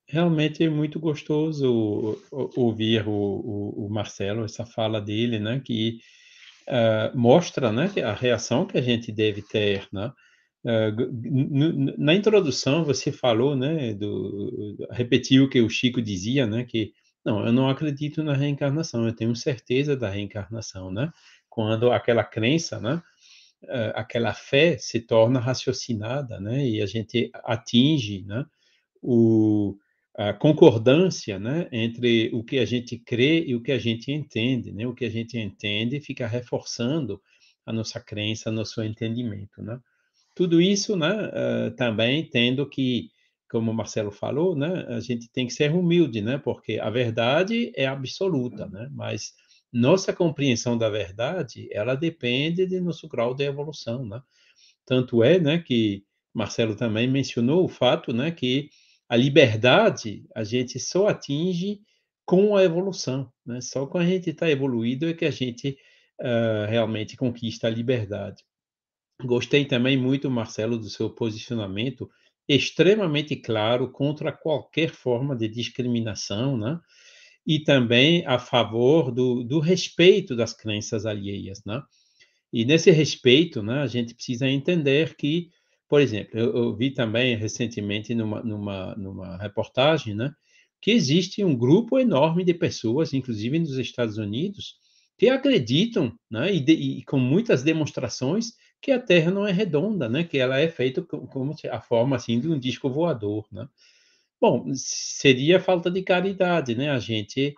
Realmente é muito gostoso ouvir o, o, o Marcelo, essa fala dele, né, que uh, mostra né, a reação que a gente deve ter. Né? Uh, na introdução você falou, né, do, repetiu o que o Chico dizia, né, que não, eu não acredito na reencarnação, eu tenho certeza da reencarnação, né? Quando aquela crença, né, uh, aquela fé se torna raciocinada, né, e a gente atinge, né, o a concordância né, entre o que a gente crê e o que a gente entende. Né? O que a gente entende fica reforçando a nossa crença, nosso entendimento. Né? Tudo isso né, uh, também tendo que, como o Marcelo falou, né, a gente tem que ser humilde, né, porque a verdade é absoluta, né, mas nossa compreensão da verdade ela depende de nosso grau de evolução. Né? Tanto é né, que Marcelo também mencionou o fato né, que a liberdade a gente só atinge com a evolução, né? Só quando a gente está evoluído é que a gente uh, realmente conquista a liberdade. Gostei também muito, Marcelo, do seu posicionamento extremamente claro contra qualquer forma de discriminação, né? E também a favor do, do respeito das crenças alheias, né? E nesse respeito, né, a gente precisa entender que, por exemplo, eu, eu vi também recentemente numa, numa, numa reportagem, né, que existe um grupo enorme de pessoas, inclusive nos Estados Unidos, que acreditam, né, e, de, e com muitas demonstrações, que a Terra não é redonda, né? Que ela é feita como a forma assim de um disco voador, né? Bom, seria falta de caridade, né? A gente,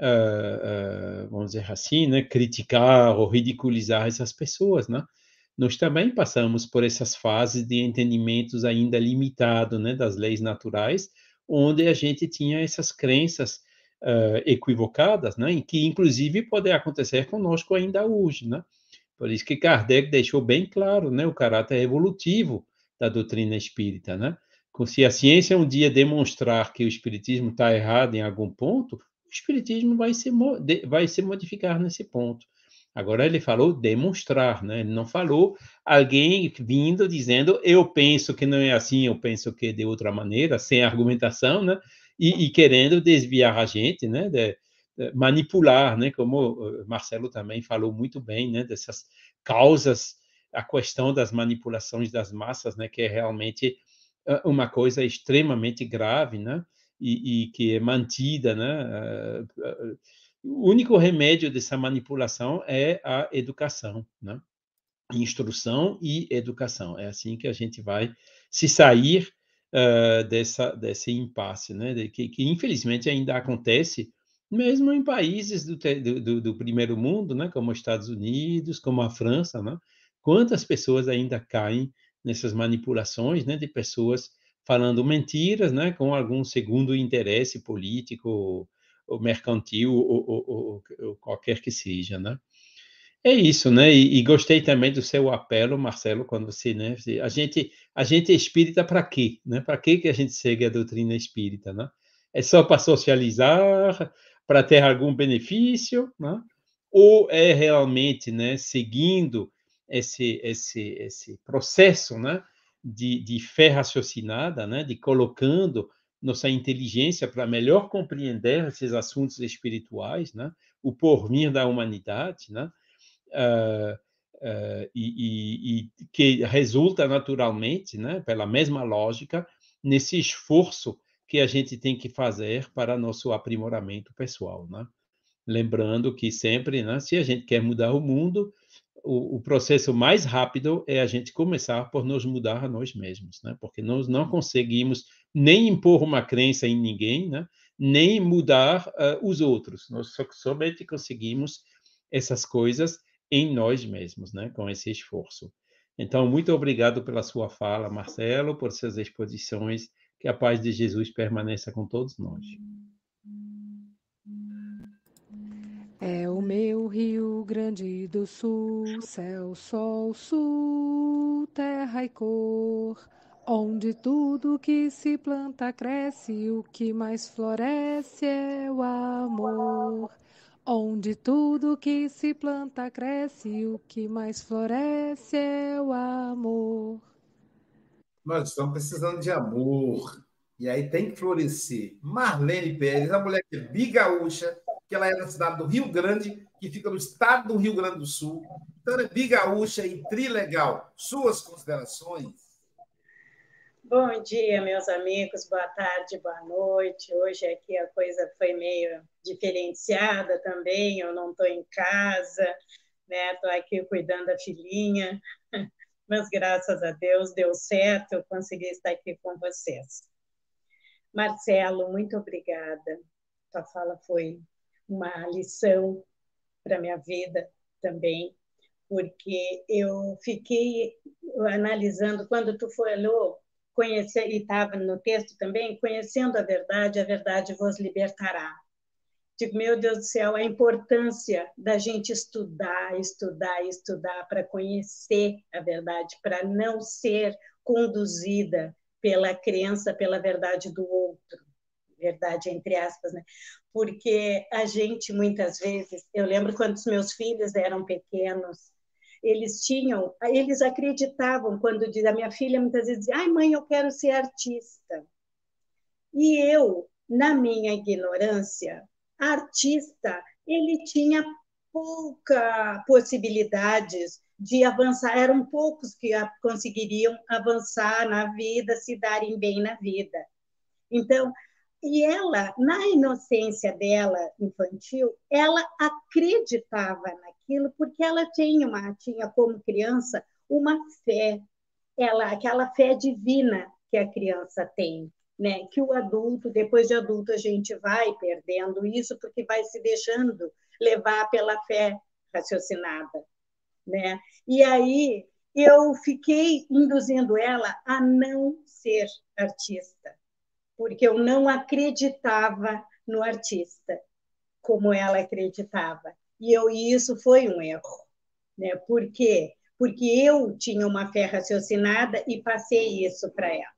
uh, uh, vamos dizer assim, né? Criticar ou ridiculizar essas pessoas, né? Nós também passamos por essas fases de entendimentos ainda limitado, né? Das leis naturais, onde a gente tinha essas crenças uh, equivocadas, né? Que inclusive pode acontecer conosco ainda hoje, né? Por isso que Kardec deixou bem claro né, o caráter evolutivo da doutrina espírita. Né? Se a ciência um dia demonstrar que o espiritismo está errado em algum ponto, o espiritismo vai se, vai se modificar nesse ponto. Agora ele falou demonstrar, né? Ele não falou alguém vindo dizendo eu penso que não é assim, eu penso que é de outra maneira, sem argumentação, né? E, e querendo desviar a gente, né? De, eh, manipular, né? Como eh, Marcelo também falou muito bem, né? Dessas causas, a questão das manipulações das massas, né? Que é realmente eh, uma coisa extremamente grave, né? E, e que é mantida, né? O único remédio dessa manipulação é a educação, né? Instrução e educação. É assim que a gente vai se sair uh, dessa desse impasse, né? De que, que infelizmente ainda acontece mesmo em países do, do, do, primeiro mundo, né, como os Estados Unidos, como a França, né, quantas pessoas ainda caem nessas manipulações, né, de pessoas falando mentiras, né, com algum segundo interesse político ou mercantil ou, ou, ou, qualquer que seja, né? É isso, né? E, e, gostei também do seu apelo, Marcelo, quando você, né? A gente, a gente é espírita para quê, né? Para que que a gente segue a doutrina espírita, né? É só para socializar, para ter algum benefício, né? ou é realmente né, seguindo esse, esse, esse processo né, de, de fé raciocinada, né, de colocando nossa inteligência para melhor compreender esses assuntos espirituais, né, o porvir da humanidade, né, uh, uh, e, e, e, que resulta naturalmente, né, pela mesma lógica, nesse esforço que a gente tem que fazer para nosso aprimoramento pessoal, né? Lembrando que sempre, né, se a gente quer mudar o mundo, o, o, processo mais rápido é a gente começar por nos mudar a nós mesmos, né? Porque nós não conseguimos nem impor uma crença em ninguém, né? Nem mudar uh, os outros. Nós somente conseguimos essas coisas em nós mesmos, né? Com esse esforço. Então, muito obrigado pela sua fala, Marcelo, por suas exposições que a paz de Jesus permaneça com todos nós.
É o meu Rio Grande do Sul, céu, sol, sul, terra e cor, onde tudo que se planta cresce, o que mais floresce é o amor. Onde tudo que se planta cresce, o que mais floresce é o amor.
Nós estamos precisando de amor. E aí tem que florescer. Marlene Pérez, a mulher que é bigaúcha, que ela é da cidade do Rio Grande, que fica no estado do Rio Grande do Sul. Então, é bigaúcha e trilegal. Suas considerações?
Bom dia, meus amigos. Boa tarde, boa noite. Hoje aqui a coisa foi meio diferenciada também. Eu não estou em casa, né? Estou aqui cuidando da filhinha mas graças a Deus deu certo, eu consegui estar aqui com vocês. Marcelo, muito obrigada. Tua fala foi uma lição para minha vida também, porque eu fiquei analisando quando tu falou, conhecer e estava no texto também, conhecendo a verdade, a verdade vos libertará. Digo, meu Deus do céu, a importância da gente estudar, estudar, estudar para conhecer a verdade, para não ser conduzida pela crença, pela verdade do outro, verdade entre aspas, né? porque a gente muitas vezes, eu lembro quando os meus filhos eram pequenos, eles tinham, eles acreditavam quando diz a minha filha muitas vezes, ai mãe, eu quero ser artista. E eu, na minha ignorância, artista, ele tinha pouca possibilidades de avançar, eram poucos que conseguiriam avançar na vida, se darem bem na vida. Então, e ela, na inocência dela infantil, ela acreditava naquilo porque ela tinha uma tinha como criança uma fé, ela aquela fé divina que a criança tem, né? Que o adulto, depois de adulto a gente vai perdendo isso porque vai se deixando levar pela fé raciocinada, né? E aí eu fiquei induzindo ela a não ser artista porque eu não acreditava no artista como ela acreditava. E eu isso foi um erro, né? Por quê? Porque eu tinha uma fé raciocinada e passei isso para ela.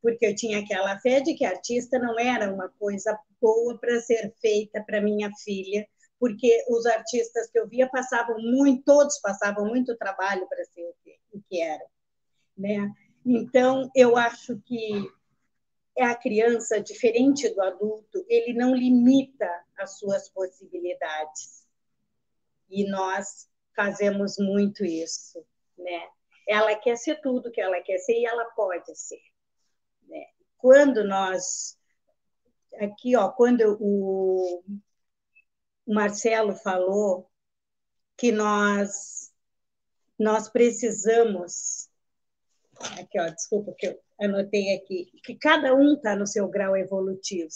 Porque eu tinha aquela fé de que artista não era uma coisa boa para ser feita para minha filha, porque os artistas que eu via passavam muito, todos passavam muito trabalho para ser o que, o que eram, né? Então, eu acho que a criança, diferente do adulto, ele não limita as suas possibilidades. E nós fazemos muito isso, né? Ela quer ser tudo que ela quer ser e ela pode ser. Né? Quando nós aqui, ó, quando o Marcelo falou que nós nós precisamos aqui, ó, desculpa que eu anotei aqui, que cada um está no seu grau evolutivo.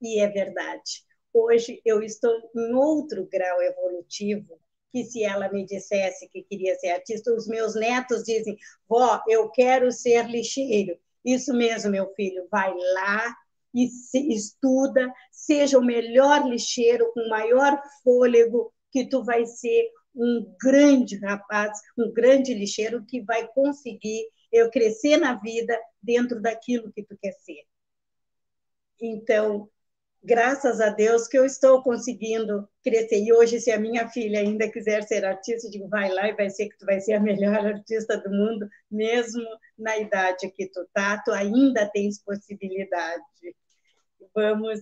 E é verdade. Hoje eu estou em outro grau evolutivo, que se ela me dissesse que queria ser artista, os meus netos dizem, vó, eu quero ser lixeiro. Isso mesmo, meu filho, vai lá e estuda, seja o melhor lixeiro, com maior fôlego, que tu vai ser um grande rapaz, um grande lixeiro que vai conseguir eu crescer na vida dentro daquilo que tu quer ser. Então, graças a Deus que eu estou conseguindo crescer. E hoje, se a minha filha ainda quiser ser artista, eu digo, vai lá e vai ser que tu vai ser a melhor artista do mundo, mesmo na idade que tu tá, tu ainda tens possibilidade. Vamos,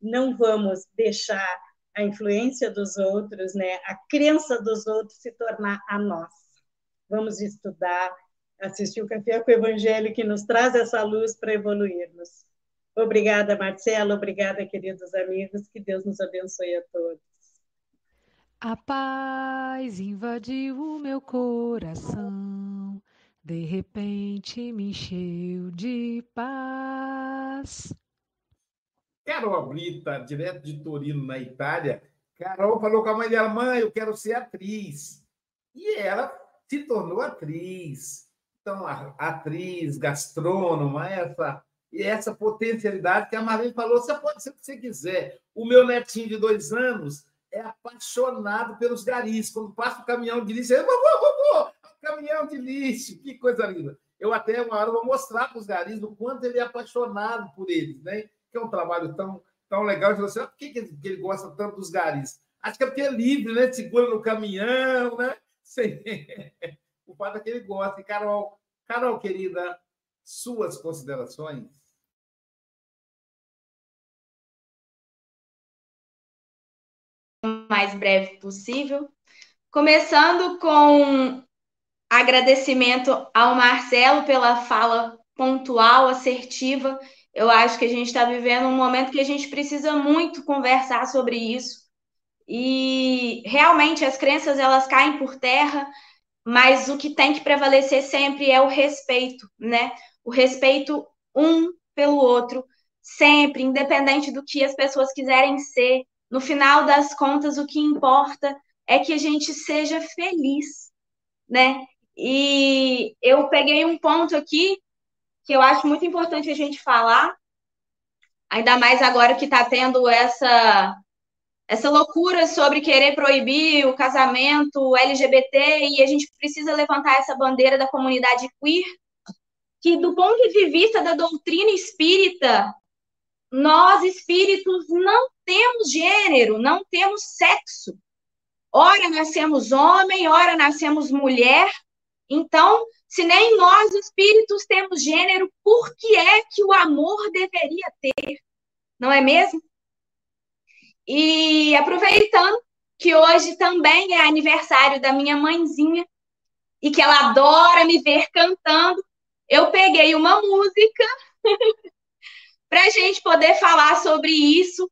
não vamos deixar a influência dos outros, né, a crença dos outros se tornar a nossa. Vamos estudar, assistir o Café com o Evangelho, que nos traz essa luz para evoluirmos. Obrigada, Marcela, obrigada, queridos amigos, que Deus nos abençoe a todos.
A paz invadiu o meu coração, de repente me encheu de paz.
Carol Brita, direto de Torino, na Itália, Carol falou com a mãe dela: mãe, eu quero ser atriz. E ela se tornou atriz. Então, atriz, gastrônoma, essa, e essa potencialidade que a Marlene falou, você pode ser o que você quiser. O meu netinho de dois anos é apaixonado pelos garis. Quando passa o caminhão de lixo, ele, vovô, vovô, caminhão de lixo, que coisa linda. Eu até uma hora vou mostrar para os garis o quanto ele é apaixonado por eles, né? Que é um trabalho tão, tão legal. Você, ah, por que, que ele gosta tanto dos garis? Acho que é porque é livre, né? Segura no caminhão, né? Sim. O fato é que ele gosta. Carol, Carol, querida, suas considerações?
mais breve possível. Começando com agradecimento ao Marcelo pela fala pontual, assertiva. Eu acho que a gente está vivendo um momento que a gente precisa muito conversar sobre isso. E realmente as crenças elas caem por terra, mas o que tem que prevalecer sempre é o respeito, né? O respeito um pelo outro, sempre, independente do que as pessoas quiserem ser. No final das contas, o que importa é que a gente seja feliz, né? E eu peguei um ponto aqui que eu acho muito importante a gente falar, ainda mais agora que está tendo essa essa loucura sobre querer proibir o casamento LGBT e a gente precisa levantar essa bandeira da comunidade queer, que do ponto de vista da doutrina espírita, nós espíritos não temos gênero, não temos sexo. Ora nascemos homem, ora nascemos mulher. Então, se nem nós espíritos temos gênero, por que é que o amor deveria ter? Não é mesmo? E aproveitando que hoje também é aniversário da minha mãezinha e que ela adora me ver cantando, eu peguei uma música para a gente poder falar sobre isso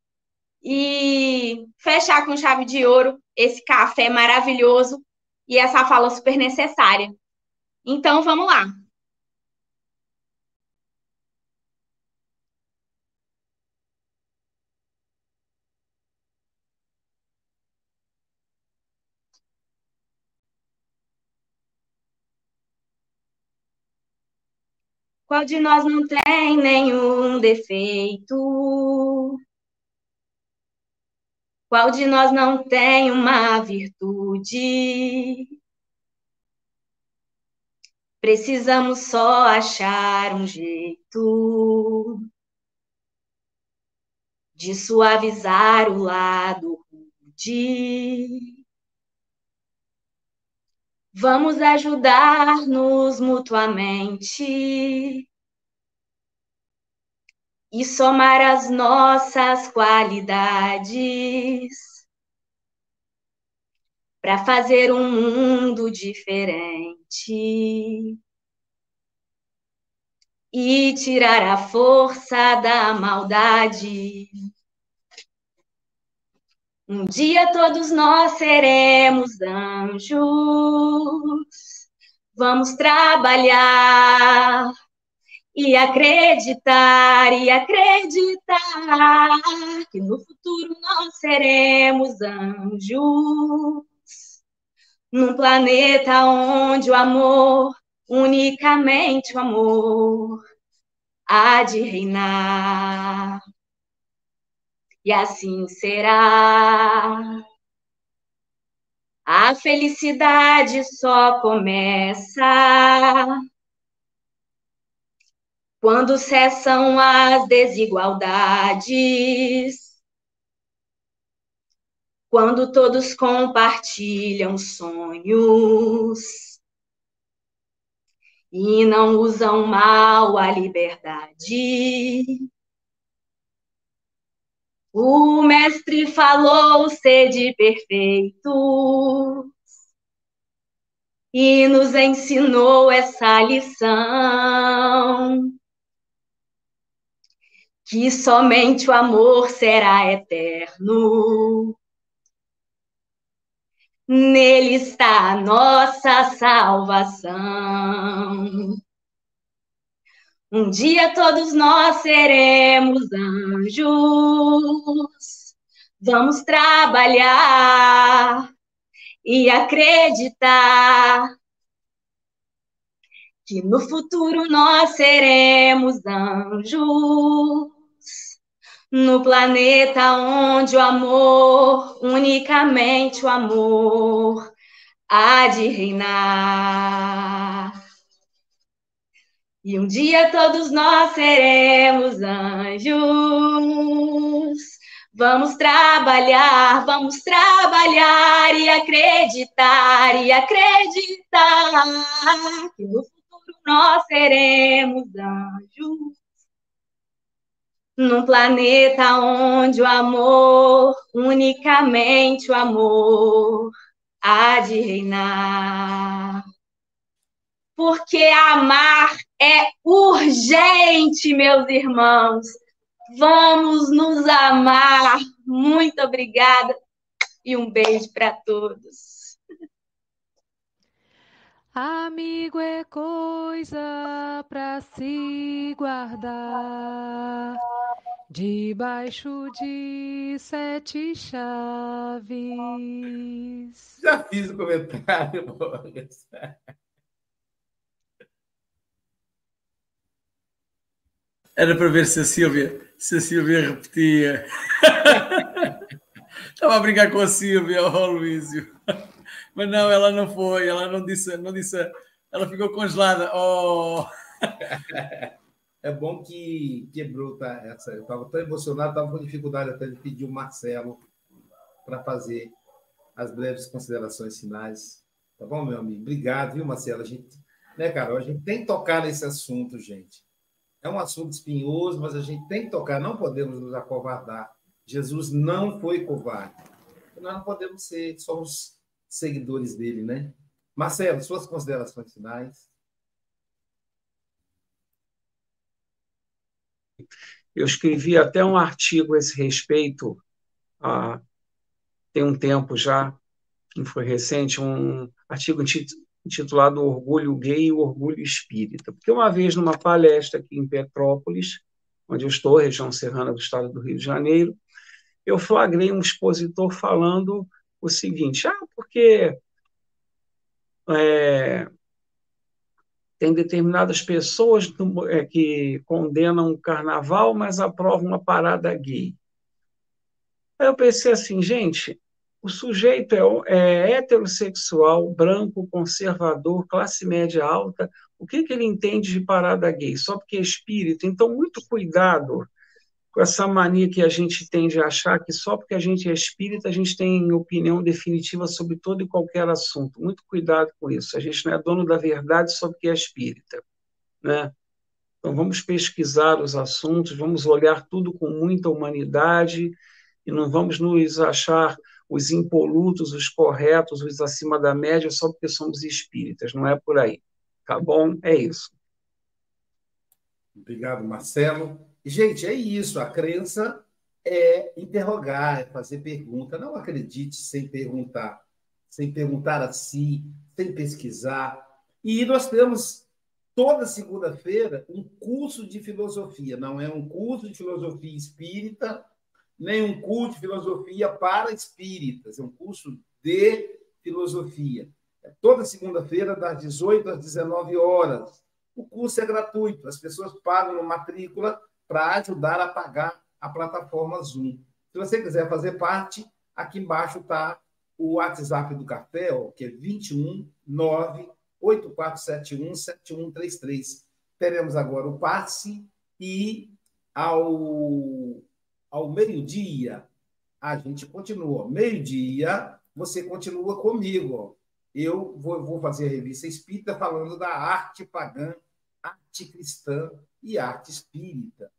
e fechar com chave de ouro esse café maravilhoso e essa fala super necessária. Então, vamos lá. Qual de nós não tem nenhum defeito? Qual de nós não tem uma virtude? Precisamos só achar um jeito de suavizar o lado rude. Vamos ajudar-nos mutuamente e somar as nossas qualidades para fazer um mundo diferente e tirar a força da maldade. Um dia todos nós seremos anjos. Vamos trabalhar e acreditar e acreditar que no futuro nós seremos anjos num planeta onde o amor, unicamente o amor, há de reinar. E assim será. A felicidade só começa quando cessam as desigualdades quando todos compartilham sonhos e não usam mal a liberdade. O mestre falou sede perfeito e nos ensinou essa lição. Que somente o amor será eterno. Nele está a nossa salvação. Um dia todos nós seremos anjos. Vamos trabalhar e acreditar que no futuro nós seremos anjos no planeta onde o amor, unicamente o amor, há de reinar. E um dia todos nós seremos anjos. Vamos trabalhar, vamos trabalhar e acreditar e acreditar que no futuro nós seremos anjos num planeta onde o amor, unicamente o amor, há de reinar. Porque amar é urgente, meus irmãos. Vamos nos amar. Muito obrigada e um beijo para todos.
Amigo é coisa para se guardar Debaixo de sete chaves.
Já fiz o comentário, Bogas.
Era para ver se a Silvia, se a Silvia repetia. Estava a brincar com a Silvia, o oh, Luísio. Mas não, ela não foi, ela não disse, não disse, ela ficou congelada. Oh.
É bom que quebrou tá, essa. Eu estava tão emocionado, estava com dificuldade até de pedir o Marcelo para fazer as breves considerações finais. Tá bom, meu amigo? Obrigado, viu, Marcelo? A gente, né, Carol? A gente tem que tocar nesse assunto, gente. É um assunto espinhoso, mas a gente tem que tocar, não podemos nos acovardar. Jesus não foi covarde. Nós não podemos ser, somos seguidores dele, né? Marcelo, suas considerações finais.
Eu escrevi até um artigo a esse respeito, ah, tem um tempo já, que foi recente, um artigo intitulado Orgulho Gay e Orgulho Espírita. Porque uma vez, numa palestra aqui em Petrópolis, onde eu estou, região serrana do estado do Rio de Janeiro, eu flagrei um expositor falando o seguinte: ah, porque é, tem determinadas pessoas é, que condenam o carnaval, mas aprovam uma parada gay. Aí eu pensei assim, gente, o sujeito é, é heterossexual, branco, conservador, classe média alta. O que, que ele entende de parada gay? Só porque é espírito. Então, muito cuidado com essa mania que a gente tem de achar que só porque a gente é espírita a gente tem opinião definitiva sobre todo e qualquer assunto. Muito cuidado com isso. A gente não é dono da verdade só porque é espírita, né? Então vamos pesquisar os assuntos, vamos olhar tudo com muita humanidade e não vamos nos achar os impolutos, os corretos, os acima da média só porque somos espíritas. Não é por aí. Tá bom? É isso.
Obrigado, Marcelo. Gente, é isso. A crença é interrogar, é fazer pergunta. Não acredite sem perguntar, sem perguntar a si, sem pesquisar. E nós temos toda segunda-feira um curso de filosofia. Não é um curso de filosofia espírita, nem um curso de filosofia para espíritas. É um curso de filosofia. É toda segunda-feira, das 18 às 19 horas. O curso é gratuito, as pessoas pagam uma matrícula para ajudar a pagar a plataforma Zoom. Se você quiser fazer parte, aqui embaixo está o WhatsApp do Café, que é 21 8471 7133. Teremos agora o passe e ao, ao meio-dia a gente continua. Meio-dia você continua comigo. Eu vou, vou fazer a revista Espírita falando da arte pagã, arte cristã e arte espírita.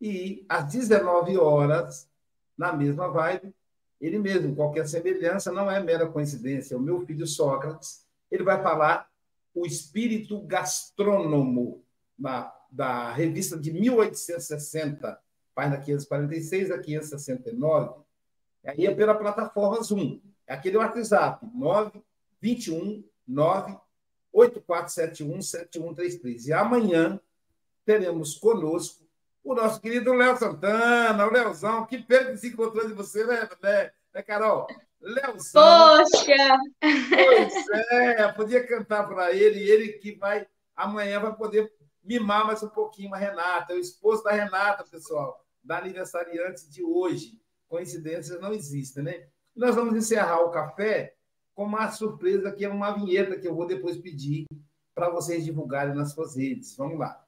E às 19 horas, na mesma vibe, ele mesmo, qualquer semelhança, não é mera coincidência. O meu filho Sócrates, ele vai falar o espírito gastrônomo da, da revista de 1860, página 546 a 569. Aí é pela plataforma Zoom. É aquele WhatsApp, 921 98471 7133. E amanhã teremos conosco o nosso querido Léo Santana, o Léozão, que pena que se encontrou de você, né, né, né Carol?
Léozão. Poxa!
Pois é, podia cantar para ele, e ele que vai, amanhã vai poder mimar mais um pouquinho a Renata, o esposo da Renata, pessoal, da aniversariante de hoje. Coincidências não existem, né? Nós vamos encerrar o café com uma surpresa que é uma vinheta que eu vou depois pedir para vocês divulgarem nas suas redes. Vamos lá.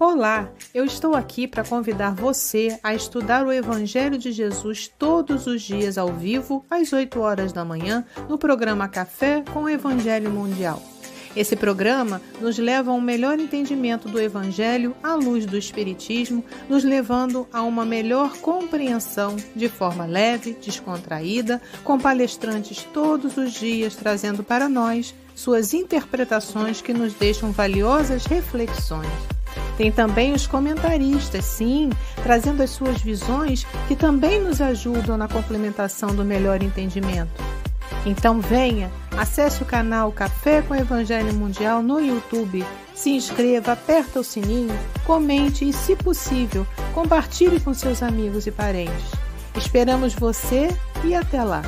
Olá, eu estou aqui para convidar você a estudar o Evangelho de Jesus todos os dias ao vivo, às 8 horas da manhã, no programa Café com o Evangelho Mundial. Esse programa nos leva a um melhor entendimento do Evangelho à luz do Espiritismo, nos levando a uma melhor compreensão de forma leve, descontraída, com palestrantes todos os dias trazendo para nós suas interpretações que nos deixam valiosas reflexões. Tem também os comentaristas, sim, trazendo as suas visões que também nos ajudam na complementação do melhor entendimento. Então venha, acesse o canal Café com Evangelho Mundial no YouTube, se inscreva, aperta o sininho, comente e, se possível, compartilhe com seus amigos e parentes. Esperamos você e até lá!